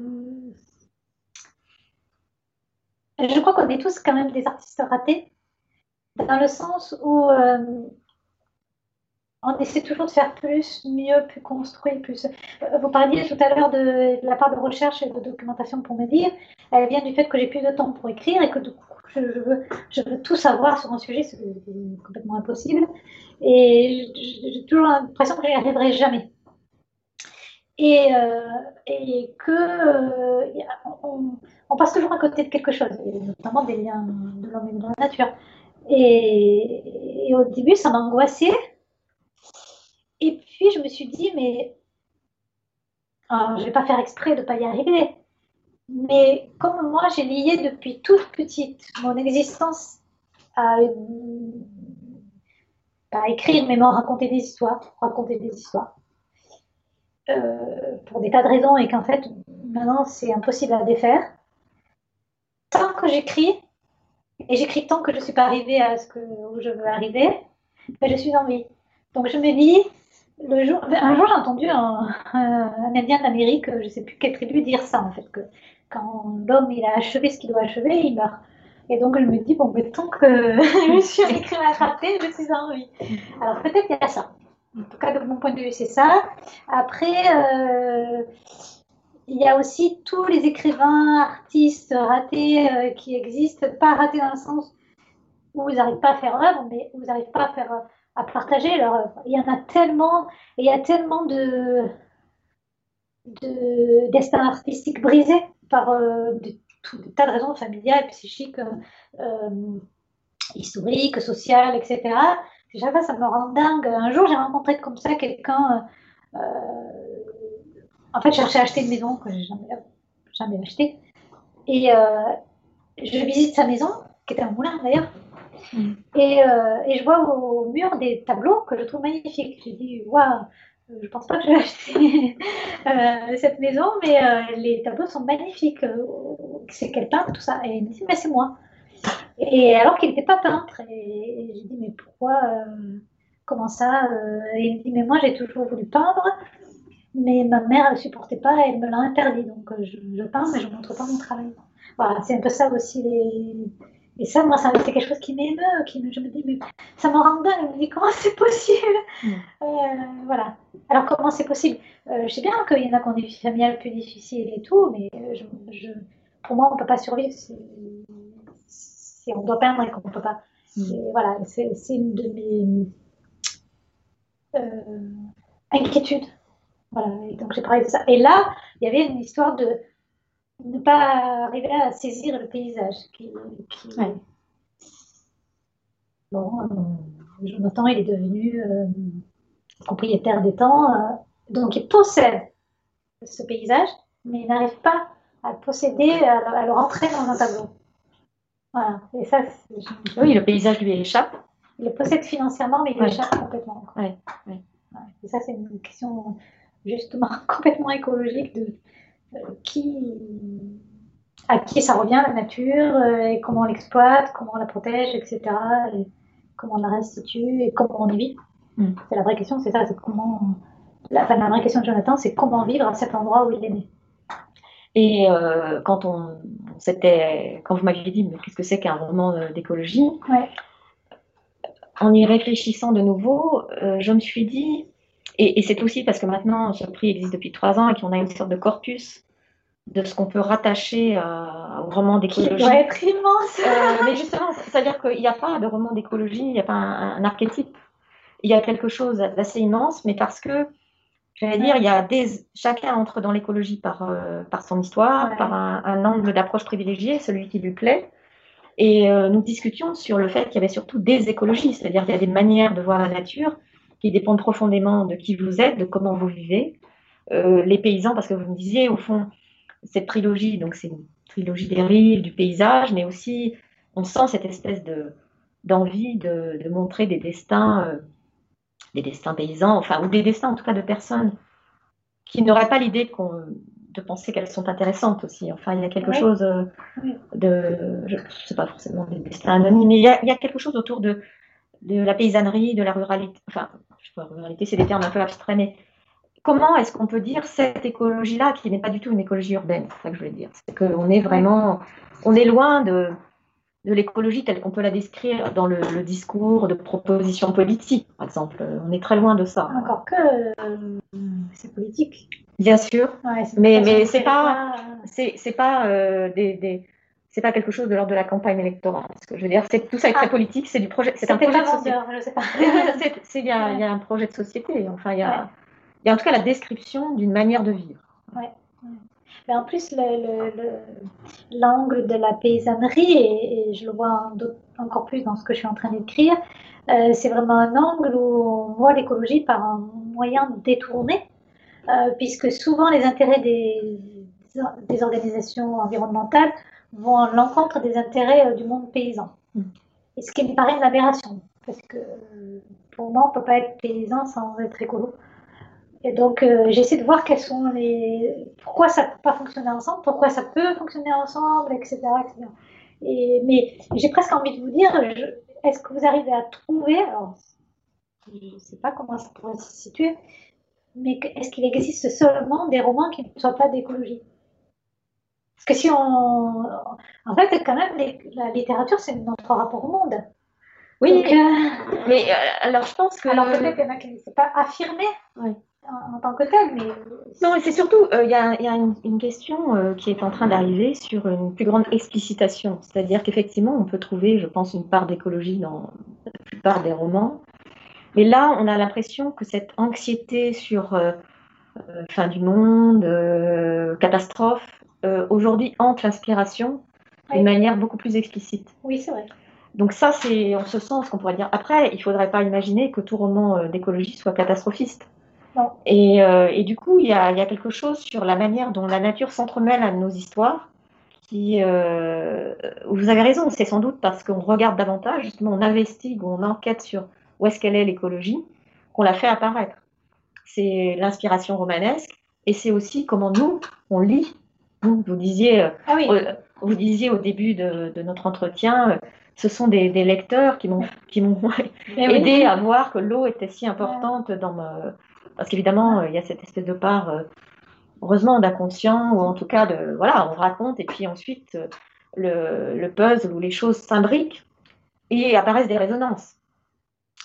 je crois qu'on est tous quand même des artistes ratés, dans le sens où euh, on essaie toujours de faire plus, mieux, plus construit, plus. Euh, vous parliez tout à l'heure de, la part de recherche et de documentation pour me dire, elle vient du fait que j'ai plus de temps pour écrire et que du coup, je, veux, je veux tout savoir sur un sujet, c'est complètement impossible. Et j'ai toujours l'impression que je n'y arriverai jamais. Et, euh, et que on, on passe toujours à côté de quelque chose, notamment des liens de l'homme et de la nature. Et, au début, ça m'angoissait. Et puis, je me suis dit, mais je ne vais pas faire exprès de ne pas y arriver. Mais comme moi, j'ai lié depuis toute petite mon existence à, écrire, mais à raconter des histoires, raconter des histoires. Euh, pour des tas de raisons et qu'en fait, maintenant, c'est impossible à défaire tant que j'écris, et j'écris tant que je ne suis pas arrivée à ce que, où je veux arriver, ben, je suis en vie. Donc je me dis, le jour, un jour j'ai entendu un, Indien d'Amérique, je ne sais plus quelle tribu, dire ça en fait, que quand l'homme il a achevé ce qu'il doit achever, il meurt. Et donc je me dis, bon, ben, tant que je suis un écrivain raté, je suis en vie. Alors peut-être qu'il y a ça. En tout cas, de mon point de vue, c'est ça. Après, euh, il y a aussi tous les écrivains, artistes ratés euh, qui existent, pas ratés dans le sens où vous n'arrivez pas à faire œuvre, mais où vous n'arrivez pas à faire à partager leur œuvre. Il y en a tellement, il y a tellement de, de destins artistiques brisés par euh, des, tas de raisons familiales, psychiques, historiques, sociales, etc. Déjà, ça me rend dingue. Un jour, j'ai rencontré comme ça quelqu'un en fait, je cherchais à acheter une maison que je jamais, jamais achetée. Et euh, je visite sa maison, qui était un moulin d'ailleurs. Mm. Et, euh, et, je vois au mur des tableaux que je trouve magnifiques. Je dis, waouh, je pense pas que je vais acheter euh, cette maison, mais les tableaux sont magnifiques. C'est quel peintre, tout ça? Et il me dit, mais c'est moi. Et alors qu'il n'était pas peintre. Et, je dis, mais pourquoi Comment ça Et il me dit, mais moi j'ai toujours voulu peindre mais ma mère, ne supportait pas, elle me l'a interdit. Donc, euh, je, peins, mais je ne montre pas mon travail. Voilà, c'est un peu ça aussi. Les... Et ça, moi, c'est quelque chose qui m'émeut, qui me, je me dis, mais ça me rend dingue. Je me dis, comment c'est possible? Mm. euh, Voilà. Alors, comment c'est possible? Euh, Je sais bien qu'il y en a qui ont des vies familiales plus difficiles et tout, mais je, pour moi, on ne peut pas survivre si, on doit peindre et qu'on ne peut pas. Mm. voilà, c'est une de mes inquiétudes et donc j'ai parlé de ça. Et là, il y avait une histoire de ne pas arriver à saisir le paysage. Qui, Bon, euh, Jonathan, il est devenu euh, propriétaire des temps, euh, donc il possède ce paysage, mais il n'arrive pas à le posséder, à, le rentrer dans un tableau. Voilà. Et ça, oui, le paysage lui échappe. Il le possède financièrement, mais il échappe complètement. Et ça, c'est une question justement complètement écologique de euh, qui, à qui ça revient la nature, euh, et comment on l'exploite, comment on la protège, etc. Et comment on la restitue et comment on évite. Mm. C'est la vraie question, c'est ça, c'est comment. La, enfin, la vraie question de Jonathan, c'est comment vivre à cet endroit où il est né. Et euh, quand on, c'était, quand vous m'aviez dit, mais qu'est-ce que c'est qu'un roman d'écologie? En y réfléchissant de nouveau, je me suis dit, et, c'est aussi parce que maintenant, ce prix existe depuis trois ans et qu'on a une sorte de corpus de ce qu'on peut rattacher au roman d'écologie. Doit être immense. Euh, mais justement, c'est-à-dire qu'il n'y a pas de roman d'écologie, il n'y a pas un, archétype. Il y a quelque chose d'assez immense, mais parce que, j'allais dire, il y a des, chacun entre dans l'écologie par, euh, par son histoire, par un, angle d'approche privilégié, celui qui lui plaît. Et euh, nous discutions sur le fait qu'il y avait surtout des écologies, c'est-à-dire qu'il y a des manières de voir la nature qui dépendent profondément de qui vous êtes, de comment vous vivez. Euh, les paysans, parce que vous me disiez, au fond, cette trilogie, donc c'est une trilogie des rives, du paysage, mais aussi, on sent cette espèce de d'envie de, de, montrer des destins, des destins paysans, enfin, ou des destins en tout cas de personnes qui n'auraient pas l'idée de penser qu'elles sont intéressantes aussi. Enfin, il y a quelque chose euh, de, je ne sais pas forcément des destins anonymes, mais il y, a, il y a quelque chose autour de, de la paysannerie, de la ruralité, enfin, la ruralité, c'est des termes un peu abstraits, mais comment est-ce qu'on peut dire cette écologie-là, qui n'est pas du tout une écologie urbaine, c'est ça que je veux dire. C'est qu'on est vraiment, on est loin de, de l'écologie telle qu'on peut la décrire dans le, discours de proposition politique, par exemple. On est très loin de ça. Encore que euh, c'est politique. Bien sûr, mais, mais c'est pas, c'est pas euh, des c'est pas quelque chose de l'ordre de la campagne électorale. Parce que je veux dire, c'est tout ça est très ah. politique, c'est du projet, c'est un projet de société. Il y, a un projet de société. Enfin, il y a, il y a en tout cas la description d'une manière de vivre. Ouais. Mais en plus, l'angle de la paysannerie, et, je le vois encore plus dans ce que je suis en train d'écrire, euh, c'est vraiment un angle où on voit l'écologie par un moyen détourné, euh, puisque souvent les intérêts des, des organisations environnementales vont à l'encontre des intérêts euh, du monde paysan. Mm. Et ce qui me paraît une aberration, parce que pour moi, on ne peut pas être paysan sans être écolo. Et donc, euh, j'essaie de voir quels sont les. Pourquoi ça ne peut pas fonctionner ensemble, pourquoi ça peut fonctionner ensemble, etc. Et, mais j'ai presque envie de vous dire est-ce que vous arrivez à trouver, alors je ne sais pas comment ça pourrait se situer, mais est-ce qu'il existe seulement des romans qui ne soient pas d'écologie? Parce que si on. En fait, quand même, la littérature, c'est notre rapport au monde. Oui, euh, mais euh, alors je pense que. Alors peut-être qu'il y en a qui ne pas affirmé en, tant que tel, mais. Non, c'est surtout, euh, il y a, une, question qui est en train d'arriver sur une plus grande explicitation. C'est-à-dire qu'effectivement, on peut trouver, je pense, une part d'écologie dans la plupart des romans. Mais là, on a l'impression que cette anxiété sur fin du monde, catastrophe, euh, aujourd'hui entre l'inspiration d'une manière beaucoup plus explicite. Oui, c'est vrai. Donc ça, c'est en ce sens qu'on pourrait dire. Après, il ne faudrait pas imaginer que tout roman euh, d'écologie soit catastrophiste. Non. Et, euh, et, du coup, il y, a, il y, a, quelque chose sur la manière dont la nature s'entremêle à nos histoires qui, vous avez raison, c'est sans doute parce qu'on regarde davantage, justement, on investigue on enquête sur où est-ce qu'elle est l'écologie, qu'on la fait apparaître. C'est l'inspiration romanesque et c'est aussi comment nous, on lit vous, disiez, euh, ah vous disiez au début de, notre entretien, euh, ce sont des, lecteurs qui m'ont qui m'ont aidé à voir que l'eau était si importante dans ma... parce qu'évidemment il y a cette espèce de part heureusement d'inconscient ou en tout cas de voilà on raconte et puis ensuite le, le puzzle où les choses s'imbriquent et apparaissent des résonances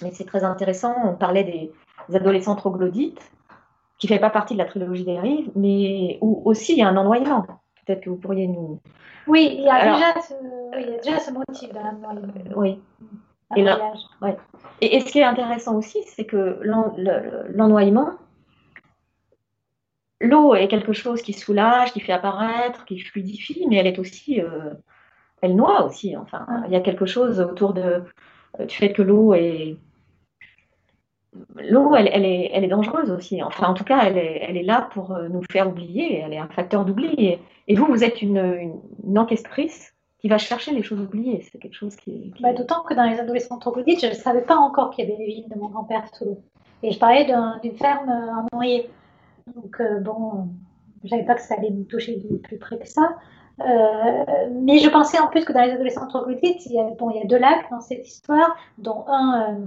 mais c'est très intéressant on parlait des, adolescents troglodytes qui ne fait pas partie de la trilogie des rives, mais où aussi il y a un ennoyement. Peut-être que vous pourriez nous. Oui, il y a, déjà, ce, oui, il y a déjà ce motif d'un ennoyement. Oui. Et, là, ouais. et, ce qui est intéressant aussi, c'est que l'ennoyement, l'eau est quelque chose qui soulage, qui fait apparaître, qui fluidifie, mais elle est aussi, euh, elle noie aussi. Enfin, il y a quelque chose autour de, du fait que l'eau est l'eau, elle, elle, est, elle est dangereuse aussi. Enfin, en tout cas, elle est, elle est là pour euh, nous faire oublier. Elle est un facteur d'oubli. Et, vous, vous êtes une, une, une enquestrice qui va chercher les choses oubliées. C'est quelque chose qui. qui- Bah, D'autant que dans les adolescents troglodytes, je ne savais pas encore qu'il y avait les vignes de mon grand-père l'eau. Et je parlais d'un- d'une ferme euh, en noyer. Donc, euh, bon, je ne savais pas que ça allait me toucher de plus près que ça. Euh, mais je pensais en plus que dans les adolescents troglodytes, il y a, bon, il y a deux lacs dans cette histoire, dont un, euh,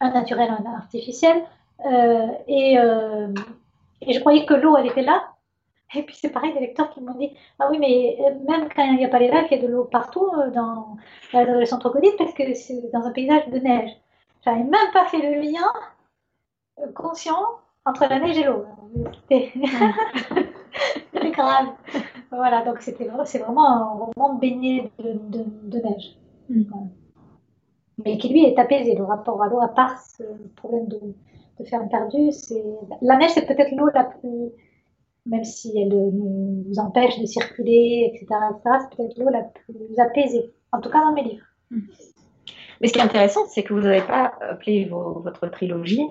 un naturel, un artificiel. Euh, et, euh, et je croyais que l'eau, elle était là. Et puis c'est pareil, des lecteurs qui m'ont dit Ah oui, mais euh, même quand il n'y a pas les lacs, il y a de l'eau partout euh, dans l'adolescent troglodyte parce que c'est dans un paysage de neige. J'avais même pas fait le lien euh, conscient entre la neige et l'eau. C'était grave. Voilà, donc c'était c'est vraiment un roman baigné de, de, de neige. Mm. Voilà. Mais qui lui est apaisé. Le rapport à l'eau, à part ce problème de, de ferme perdue, la neige, c'est peut-être l'eau la plus, même si elle euh, nous empêche de circuler, etc., etc., c'est peut-être l'eau la plus apaisée. En tout cas dans mes livres. Mais ce qui est intéressant, c'est que vous n'avez pas appelé vos- votre trilogie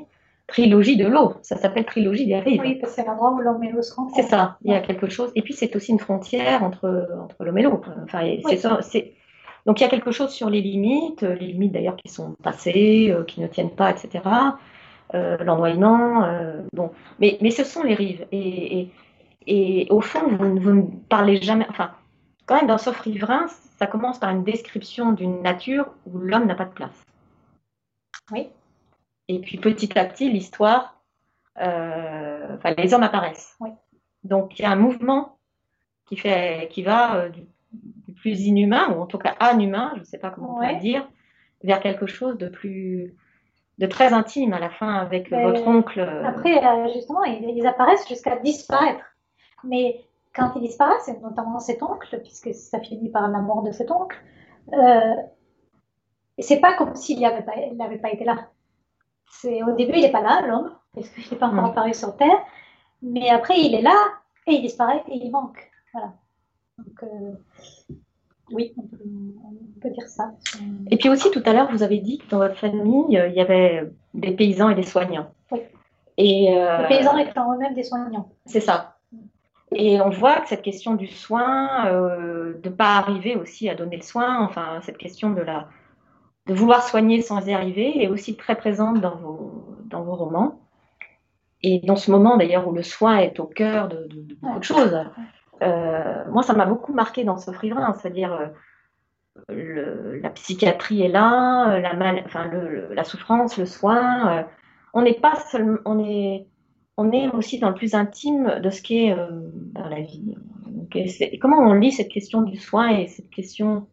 trilogie de l'eau. Ça s'appelle trilogie des rives. Oui, parce que c'est l'endroit où l'homme et l'eau se rencontrent. C'est ça. Il y a quelque chose. Et puis c'est aussi une frontière entre entre l'homme et l'eau. Enfin, Oui. ça. C'est donc il y a quelque chose sur les limites, euh, les limites d'ailleurs qui sont passées, euh, qui ne tiennent pas, etc. Euh, L'ennoyement. euh, bon, mais mais ce sont les rives. Et et, et au fond, vous, ne- vous ne parlez jamais. Enfin, quand même dans Sauf riverain, ça commence par une description d'une nature où l'homme n'a pas de place. Oui. Et puis petit à petit, l'histoire, euh, enfin, les hommes apparaissent. Oui. Donc il y a un mouvement qui fait, qui va euh, du, du plus inhumain, ou en tout cas anumain, je ne sais pas comment on peut dire, vers quelque chose de plus, de très intime à la fin avec Mais votre oncle. euh, Après, euh, justement, ils, apparaissent jusqu'à disparaître. Mais quand ils disparaissent, et notamment cet oncle, puisque ça finit par la mort de cet oncle, euh, c'est pas comme s'il n'avait pas, il n'avait pas été là. C'est, au début, il n'est pas là, l'homme, parce qu'il n'est pas encore Mm. apparu sur Terre. Mais après, il est là, et il disparaît, et il manque. Voilà. Donc, euh, oui, on peut, on peut dire ça. Et puis aussi, tout à l'heure, vous avez dit que dans votre famille, euh, il y avait des paysans et des soignants. Oui. Et, euh, Les paysans étant eux-mêmes des soignants. C'est ça. Et on voit que cette question du soin, euh, de ne pas arriver aussi à donner le soin, enfin, cette question de, la, de vouloir soigner sans y arriver est aussi très présente dans vos, dans vos romans. Et dans ce moment d'ailleurs où le soin est au cœur de, de- de beaucoup de choses. Euh, moi, ça m'a beaucoup marqué dans ce riverain, c'est-à-dire euh, la psychiatrie est là, euh, la, mal- enfin, le- la souffrance, le soin. on n'est pas seulement, on est, on est aussi dans le plus intime de ce qu'est euh, ben, la vie. Comment on lit cette question du soin et cette question?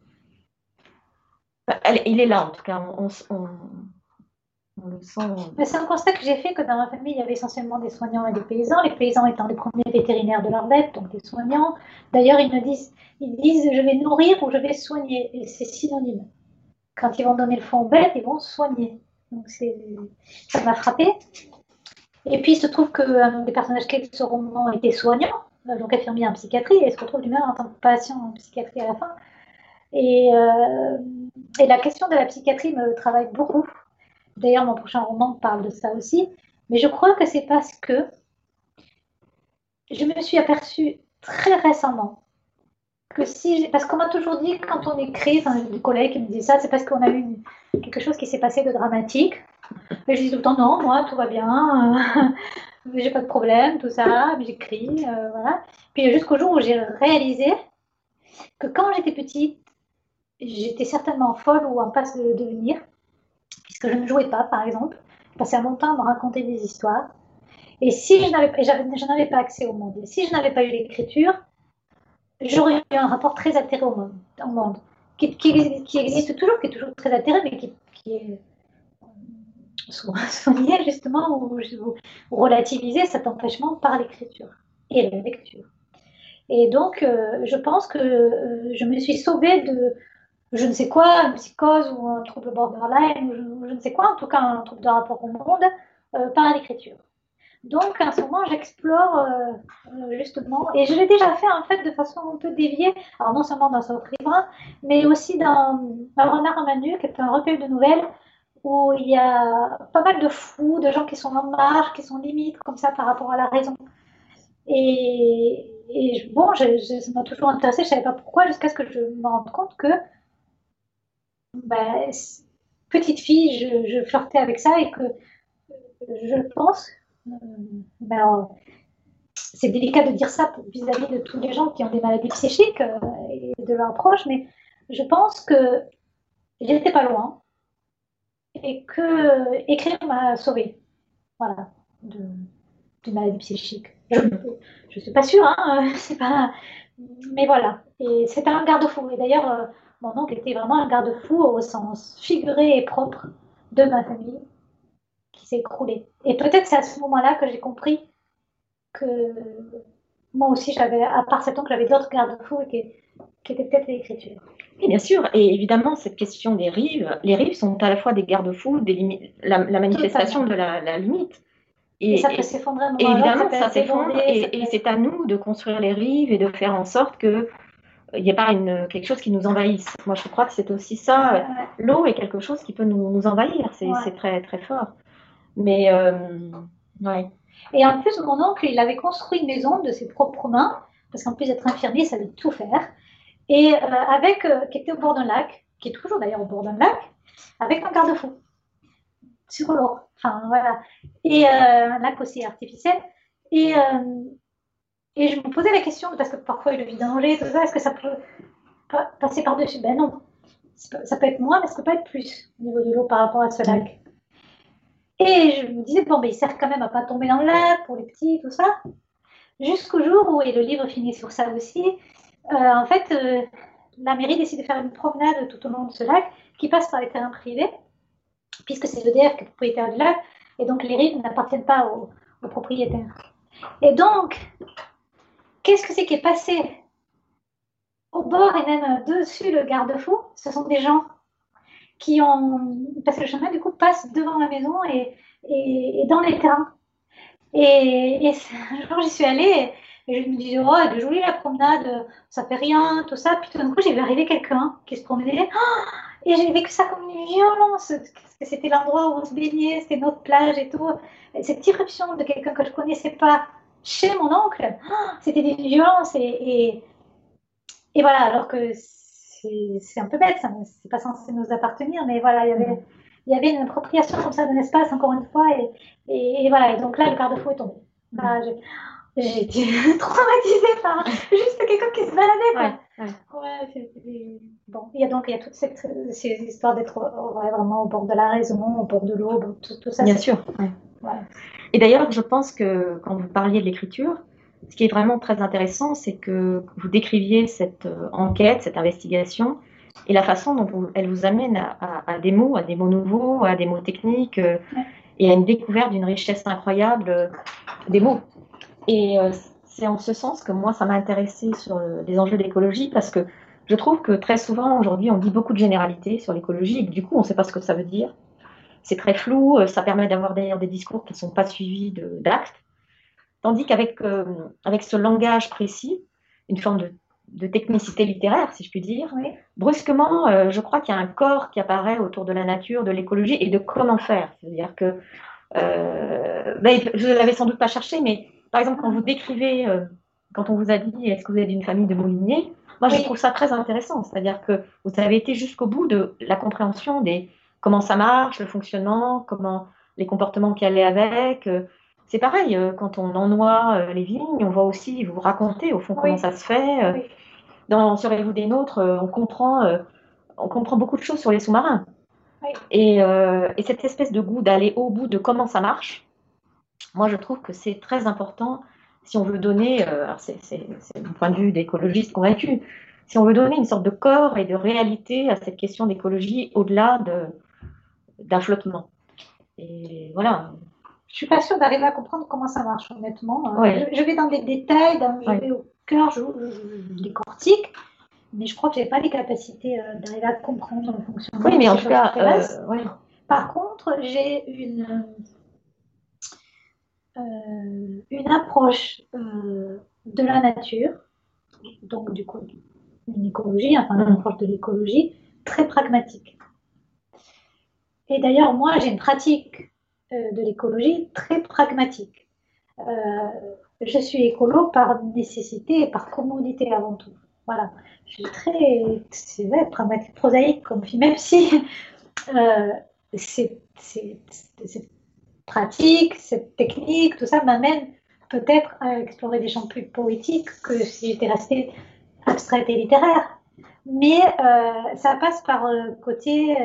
Enfin, elle- il est là en tout cas, c'est un constat que j'ai fait que dans ma famille, il y avait essentiellement des soignants et des paysans, les paysans étant les premiers vétérinaires de leur bête, donc des soignants. D'ailleurs, ils me disent, ils disent je vais nourrir ou je vais soigner, et c'est synonyme. Quand ils vont donner le fond aux bêtes, ils vont soigner. Donc ça m'a frappé. Et puis il se trouve qu'un des personnages clés de ce roman soignant, euh, donc infirmier en psychiatrie, et se retrouve lui-même en tant que patient en psychiatrie à la fin. Et, euh, et la question de la psychiatrie me travaille beaucoup. D'ailleurs, mon prochain roman parle de ça aussi. Mais je crois que c'est parce que je me suis aperçue très récemment que si. j'ai- Parce qu'on m'a toujours dit, quand on écrit, enfin, des collègues qui me disaient ça, c'est parce qu'on a eu quelque chose qui s'est passé de dramatique. Et je dis tout le temps, non, moi, tout va bien, euh, j'ai pas de problème, tout ça, mais j'écris, euh, voilà. Puis jusqu'au jour où j'ai réalisé que quand j'étais petite, j'étais certainement folle ou en passe de devenir puisque je ne jouais pas, par exemple. Je passais mon temps à me raconter des histoires. Et si je n'avais, je n'avais pas accès au monde, et si je n'avais pas eu l'écriture, j'aurais eu un rapport très altéré au monde, qui, existe toujours, qui est toujours très altéré, mais qui, est souvent soigné justement ou, ou- relativisé cet empêchement par l'écriture et la lecture. Et donc, euh, je pense que euh, je me suis sauvée de, je ne sais quoi, une psychose ou un trouble borderline, ou je, ne sais quoi, en tout cas un trouble de rapport au monde, euh, par l'écriture. Donc, à ce moment, j'explore euh, euh, justement, et je l'ai déjà fait en fait de façon un peu déviée, alors non seulement dans ce livre, mais aussi dans, dans Renard Manu, qui est un recueil de nouvelles où il y a pas mal de fous, de gens qui sont en marge, qui sont limites comme ça par rapport à la raison. Et, bon, je, je, ça m'a toujours intéressé, je savais pas pourquoi, jusqu'à ce que je me rende compte que ben, petite fille, je, flirtais avec ça et que je pense, euh, ben, c'est délicat de dire ça vis-à-vis -vis de tous les gens qui ont des maladies psychiques euh, et de leurs proches, mais je pense que j'étais pas loin et que écrire m'a sauvée, voilà, d'une maladie psychique. Je ne suis pas sûre, hein, c'est pas, mais voilà. Et c'était un garde-fou. Et d'ailleurs, euh, mon oncle était vraiment un garde-fou au sens figuré et propre de ma famille qui s'est écroulée. Et peut-être c'est à ce moment-là que j'ai compris que moi aussi, j'avais, à part cet oncle, j'avais d'autres garde-fous qui, qui étaient peut-être l'écriture. Oui, bien sûr. Et évidemment, cette question des rives, les rives sont à la fois des garde-fous, des la, la, manifestation de la, la, limite. Et, et ça peut s'effondrer Et évidemment, ça s'effondre. Et, et c'est à nous de construire les rives et de faire en sorte que il n'y a pas une, quelque chose qui nous envahisse. Moi, je crois que c'est aussi ça. Ouais. L'eau est quelque chose qui peut nous, nous envahir. C'est ouais. très, très fort. Mais, euh, ouais. Et en plus, mon oncle, il avait construit une maison de ses propres mains, parce qu'en plus d'être infirmier, il savait tout faire. Et euh, avec, euh, qui était au bord d'un lac, qui est toujours d'ailleurs au bord d'un lac, avec un garde-fou sur l'eau. Enfin, voilà. Et un lac aussi artificiel. Et, et je me posais la question, parce que parfois il y a danger, tout ça, est-ce que ça peut passer par-dessus? Ben non. Ça peut être moins, mais ça peut pas être plus au niveau de l'eau par rapport à ce lac. Et je me disais, bon, mais il sert quand même à pas tomber dans le lac pour les petits, tout ça. Jusqu'au jour où, et le livre finit sur ça aussi, euh, en fait, euh, la mairie décide de faire une promenade tout au long de ce lac qui passe par les terrains privés, puisque c'est l'EDF qui est propriétaire du lac, et donc les rives n'appartiennent pas aux, aux propriétaires. Et donc, qu'est-ce que c'est qui est passé au bord et même dessus le garde-fou? Ce sont des gens qui ont. Parce que le chemin, du coup, passe devant la maison et, dans les terrains. Et, et un jour, j'y suis allée et je me disais, oh, elle est jolie la promenade, ça fait rien, tout ça. Puis tout d'un coup, j'ai vu arriver quelqu'un qui se promenait. Et j'ai vécu ça comme une violence, c'était l'endroit où on se baignait, c'était notre plage et tout. Et cette irruption de quelqu'un que je connaissais pas chez mon oncle, c'était des violences. Et, et, et voilà, alors que c'est un peu bête, c'est pas censé nous appartenir, mais voilà, il y avait, il y avait une appropriation comme ça d'un espace, encore une fois, et, et, et, voilà, et donc là, le garde-fou est tombé. Bah, j'ai été traumatisée par juste quelqu'un qui se baladait. Quoi. Ouais, ouais. bon, il y a donc il y a toute cette, ces histoires d'être ouais, vraiment au bord de la raison, au bord de l'eau, tout, tout, ça. Bien sûr. Et d'ailleurs, je pense que quand vous parliez de l'écriture, ce qui est vraiment très intéressant, c'est que vous décriviez cette euh, enquête, cette investigation, et la façon dont elle vous amène à, des mots, à des mots nouveaux, à des mots techniques, euh, et à une découverte d'une richesse incroyable euh, des mots. Et c'est en ce sens que moi, ça m'a intéressé sur le, les enjeux d'écologie, parce que je trouve que très souvent, aujourd'hui, on dit beaucoup de généralités sur l'écologie, et du coup, on ne sait pas ce que ça veut dire. C'est très flou, ça permet d'avoir d'ailleurs des discours qui ne sont pas suivis d'actes. Tandis qu'avec euh, avec ce langage précis, une forme de, de, technicité littéraire, si je puis dire, oui. brusquement, euh, je crois qu'il y a un corps qui apparaît autour de la nature, de l'écologie et de comment faire. C'est-à-dire que, euh, ben, je ne l'avais sans doute pas cherché, mais par exemple, quand vous décrivez, euh, quand on vous a dit est-ce que vous êtes d'une famille de mouliniers, moi je trouve ça très intéressant. C'est-à-dire que vous avez été jusqu'au bout de la compréhension des comment ça marche, le fonctionnement, comment les comportements qui allaient avec. Euh, c'est pareil, euh, quand on ennoie euh, les vignes, on va aussi vous raconter au fond oui. comment ça se fait. Oui. Dans Serez-vous des nôtres, on comprend, on comprend beaucoup de choses sur les sous-marins. Oui. Et, et, cette espèce de goût d'aller au bout de comment ça marche, moi je trouve que c'est très important si on veut donner, c'est mon point de vue d'écologiste convaincu, si on veut donner une sorte de corps et de réalité à cette question d'écologie au-delà d'un flottement. Et voilà, je suis pas sûre d'arriver à comprendre comment ça marche, honnêtement. Ouais. Je, je, vais dans des détails, dans, je ouais. vais au cœur, je, je, décortique, mais je crois que j'ai pas les capacités euh, d'arriver à comprendre le fonctionnement. Oui, mais en tout cas, euh, ouais. Par contre, j'ai une euh, une approche euh, de la nature, donc du coup une écologie, enfin une approche de l'écologie très pragmatique. Et d'ailleurs, moi, j'ai une pratique euh, de l'écologie très pragmatique. Euh, je suis écolo par nécessité et par commodité avant tout. Voilà. Je suis très, c'est vrai, pragmatique, prosaïque comme fille, même si euh, c'est pratique, cette technique, tout ça m'amène peut-être à explorer des champs plus poétiques que si j'étais restée abstraite et littéraire. Mais ça passe par le côté.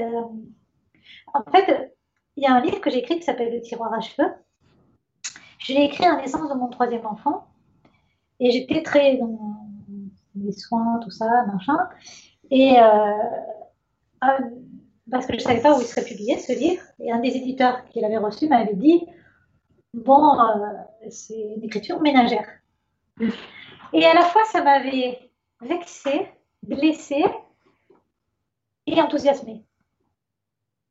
Euh, en fait, il y a un livre que j'ai écrit qui s'appelle Le tiroir à cheveux. Je l'ai écrit à la naissance de mon troisième enfant. Et j'étais très dans les soins, tout ça, machin. Et euh, parce que je ne savais pas où il serait publié ce livre. Et un des éditeurs qui l'avait reçu m'avait dit Bon, c'est une écriture ménagère. Et à la fois, ça m'avait vexée blessée et enthousiasmée.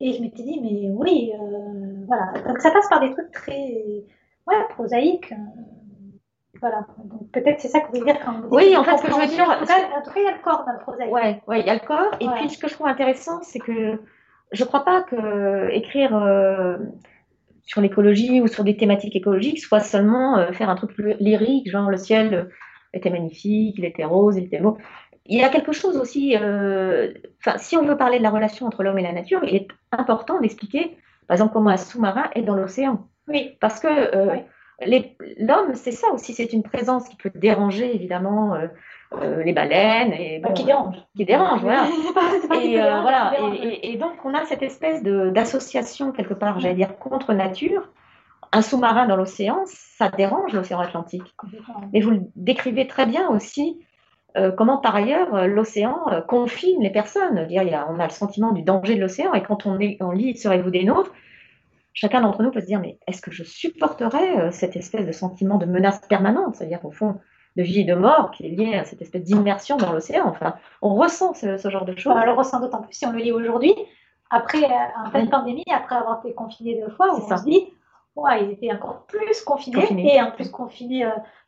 Et je m'étais dit, mais oui, euh, voilà. Donc ça passe par des trucs très ouais, prosaïques. Euh, voilà. Donc peut-être c'est ça que vous voulez dire quand vous Oui, en fait, ce que je veux dire. En tout, cas, il y a le corps dans le prosaïque. Ouais, ouais, il y a le corps. Et puis ce que je trouve intéressant, c'est que je ne crois pas que écrire euh, sur l'écologie ou sur des thématiques écologiques soit seulement faire un truc plus lyrique, genre le ciel était magnifique, il était rose, il était beau il y a quelque chose aussi, euh, si on veut parler de la relation entre l'homme et la nature, il est important d'expliquer, par exemple, comment un sous-marin est dans l'océan. Oui. Parce que euh, l'homme, c'est ça aussi, c'est une présence qui peut déranger, évidemment, euh, les baleines. Et, qui dérange. Qui dérange, voilà. et, voilà. Et, donc, on a cette espèce d'association, quelque part, j'allais dire, contre nature. Un sous-marin dans l'océan, ça dérange l'océan Atlantique. Mais vous le décrivez très bien aussi euh, comment par ailleurs euh, l'océan euh, confine les personnes. Dire, on a le sentiment du danger de l'océan et quand on, est, on lit Serez-vous des nôtres, chacun d'entre nous peut se dire mais est-ce que je supporterais cette espèce de sentiment de menace permanente, c'est-à-dire au fond de vie et de mort qui est lié à cette espèce d'immersion dans l'océan. Enfin, on ressent ce, genre de choses. on le ressent d'autant plus si on le lit aujourd'hui, après en pleine pandémie, après avoir été confiné deux fois, on se dit Ouais, ils étaient encore plus confinés, et en plus confinés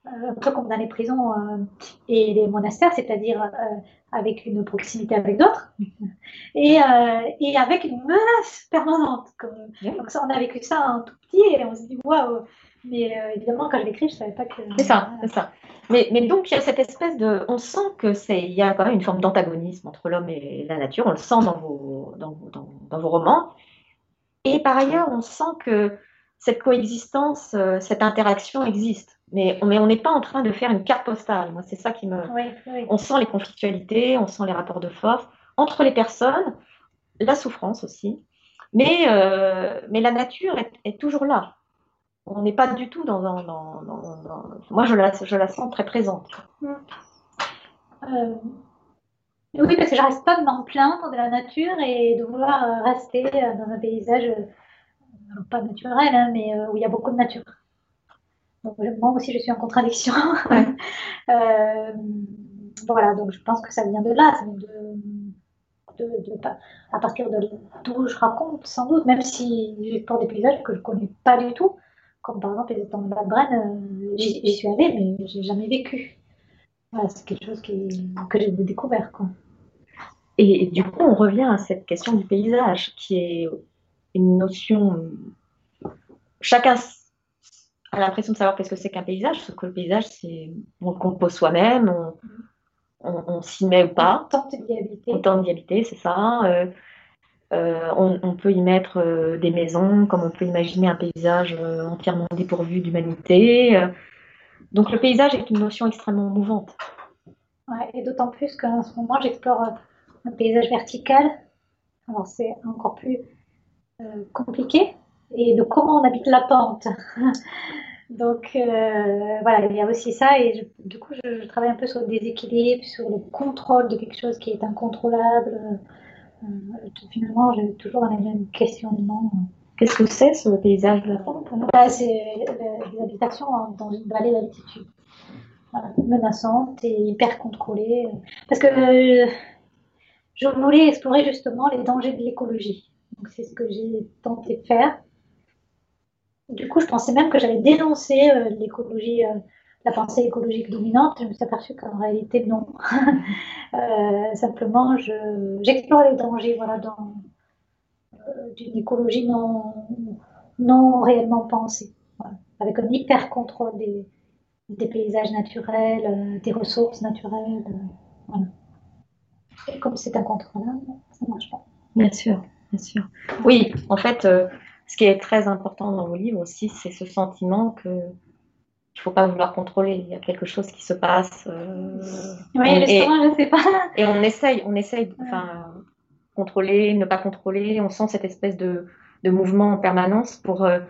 un peu comme dans les prisons euh, et les monastères, c'est-à-dire euh, avec une proximité avec d'autres et, euh, et, avec une menace permanente. Donc ça, on a vécu ça un tout petit et on se dit waouh. Mais évidemment, quand je l'écris, je ne savais pas que. C'est ça, c'est ça. Mais, mais, donc, il y a cette espèce de. On sent que c'est. Il y a quand même une forme d'antagonisme entre l'homme et la nature. On le sent dans vos, dans, dans, dans vos romans. Et par ailleurs, on sent que cette coexistence, cette interaction existe. Mais, mais on n'est pas en train de faire une carte postale. Moi, c'est ça qui me. On sent les conflictualités, on sent les rapports de force entre les personnes, la souffrance aussi. Mais, euh, mais la nature est, toujours là. On n'est pas du tout dans un. Dans, Moi, je la, je la sens très présente. Mm. Euh, oui, parce que je reste pas de m'en plaindre de la nature et de vouloir rester dans un paysage, pas naturel, hein, mais euh, où il y a beaucoup de nature moi aussi, je suis en contradiction. Euh, voilà, donc je pense que ça vient de là, de, à partir de d'où je raconte, sans doute, même si j'ai pour des paysages que je ne connais pas du tout, comme par exemple les étangs de la Brenne, euh, j'y suis allée, mais j'ai jamais vécu. c'est quelque chose que j'ai découvert. Quoi. Et du coup, on revient à cette question du paysage, qui est une notion. Chacun a l'impression de savoir qu'est-ce que c'est qu'un paysage, sauf que le paysage, c'est on le compose soi-même, on, s'y met ou pas. On tente d'y habiter. On tente d'y habiter, c'est ça. Euh, euh, on, peut y mettre euh, des maisons, comme on peut imaginer un paysage entièrement dépourvu d'humanité. Donc le paysage est une notion extrêmement mouvante. Ouais, et d'autant plus qu'en ce moment, j'explore un paysage vertical. Alors c'est encore plus compliqué et de comment on habite la pente. Donc euh, voilà, il y a aussi ça et du coup je, travaille un peu sur le déséquilibre, sur le contrôle de quelque chose qui est incontrôlable. Euh, finalement, j'ai toujours les mêmes questionnements. Qu'est-ce que c'est ce paysage de la pente bah, C'est euh, des habitations dans une vallée d'altitude, menaçante et hyper contrôlée. Parce que je voulais explorer justement les dangers de l'écologie. Donc c'est ce que j'ai tenté de faire. Du coup, je pensais même que j'allais dénoncer euh, l'écologie, euh, la pensée écologique dominante. Je me suis aperçue qu'en réalité, non. Euh, simplement, j'explore les dangers voilà, d'une écologie non, non réellement pensée, avec un hyper contrôle des, paysages naturels, des ressources naturelles. Et comme c'est incontrôlable, ça ne marche pas. Bien sûr, bien sûr. Oui, en fait, euh, ce qui est très important dans vos livres aussi, c'est ce sentiment que il faut pas vouloir contrôler. Il y a quelque chose qui se passe. euh, Oui, justement, je ne sais pas. et on essaye, on essaye, enfin, contrôler, ne pas contrôler. On sent cette espèce de, de mouvement en permanence pour euh,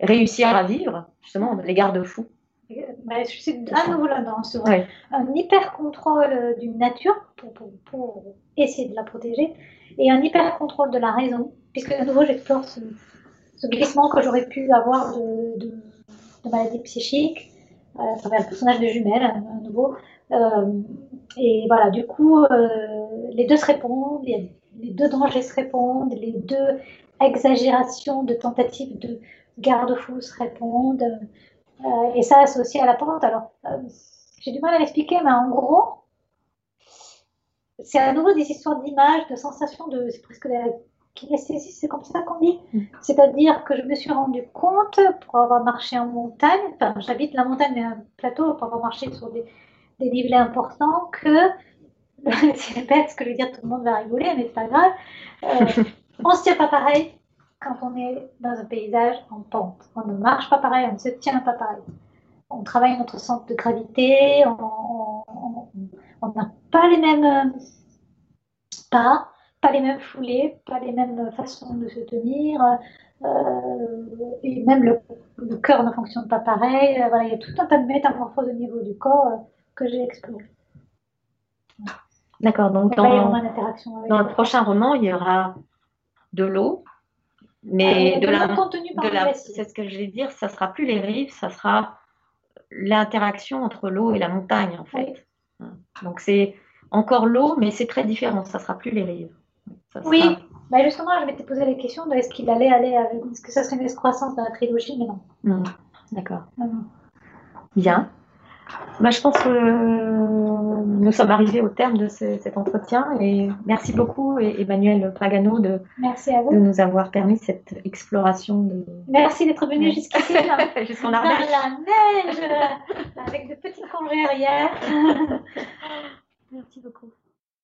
réussir à vivre, justement, les garde-fous. Je suis à nouveau là-dedans, sur Ouais. un hyper contrôle d'une nature pour, pour, pour essayer de la protéger et un hyper contrôle de la raison, puisque à nouveau j'explore ce, ce glissement que j'aurais pu avoir de, de, de maladie psychique euh, à travers le personnage de jumelle à, à nouveau. Euh, et voilà, du coup, euh, les deux se répondent, les deux dangers se répondent, les deux exagérations de tentatives de garde-fous se répondent. Euh, et ça associé à la pente. Alors, euh, j'ai du mal à l'expliquer, mais en gros, c'est à nouveau des histoires d'images, de sensations, de, c'est presque de la kinesthésie, c'est comme ça qu'on dit. Mm. C'est-à-dire que je me suis rendu compte, pour avoir marché en montagne, enfin, j'habite la montagne, mais un plateau, pour avoir marché sur des, des nivelés importants, que, c'est bête ce que je veux dire, tout le monde va rigoler, mais c'est pas grave, euh, on se tient pas pareil quand on est dans un paysage en pente. On ne marche pas pareil, on ne se tient pas pareil. On travaille notre centre de gravité, on n'a pas les mêmes euh, pas, pas les mêmes foulées, pas les mêmes façons de se tenir, euh, et même le, le cœur ne fonctionne pas pareil. Euh, Voilà, il y a tout un tas de métamorphoses au niveau du corps euh, que j'ai exploré. D'accord, donc dans, dans le prochain roman, il y aura de l'eau, mais Euh, de la, de la, c'est ce que je vais dire, ça sera plus les rives, ça sera l'interaction entre l'eau et la montagne en fait. Donc c'est encore l'eau, mais c'est très différent, ça sera plus les rives. Ça Oui, sera- bah justement, je m'étais posé la question de est-ce qu'il allait aller avec. Est-ce que ça serait une excroissance dans la trilogie Mais non. D'accord. non, non. Bien. Bah, je pense que euh, nous sommes arrivés au terme de ce- cet entretien et merci beaucoup Emmanuel Pagano de, Merci à de vous. nous avoir permis cette exploration de Merci d'être venu jusqu'ici. jusqu'en Ardèche. la neige, avec de petits congés arrière. Merci beaucoup.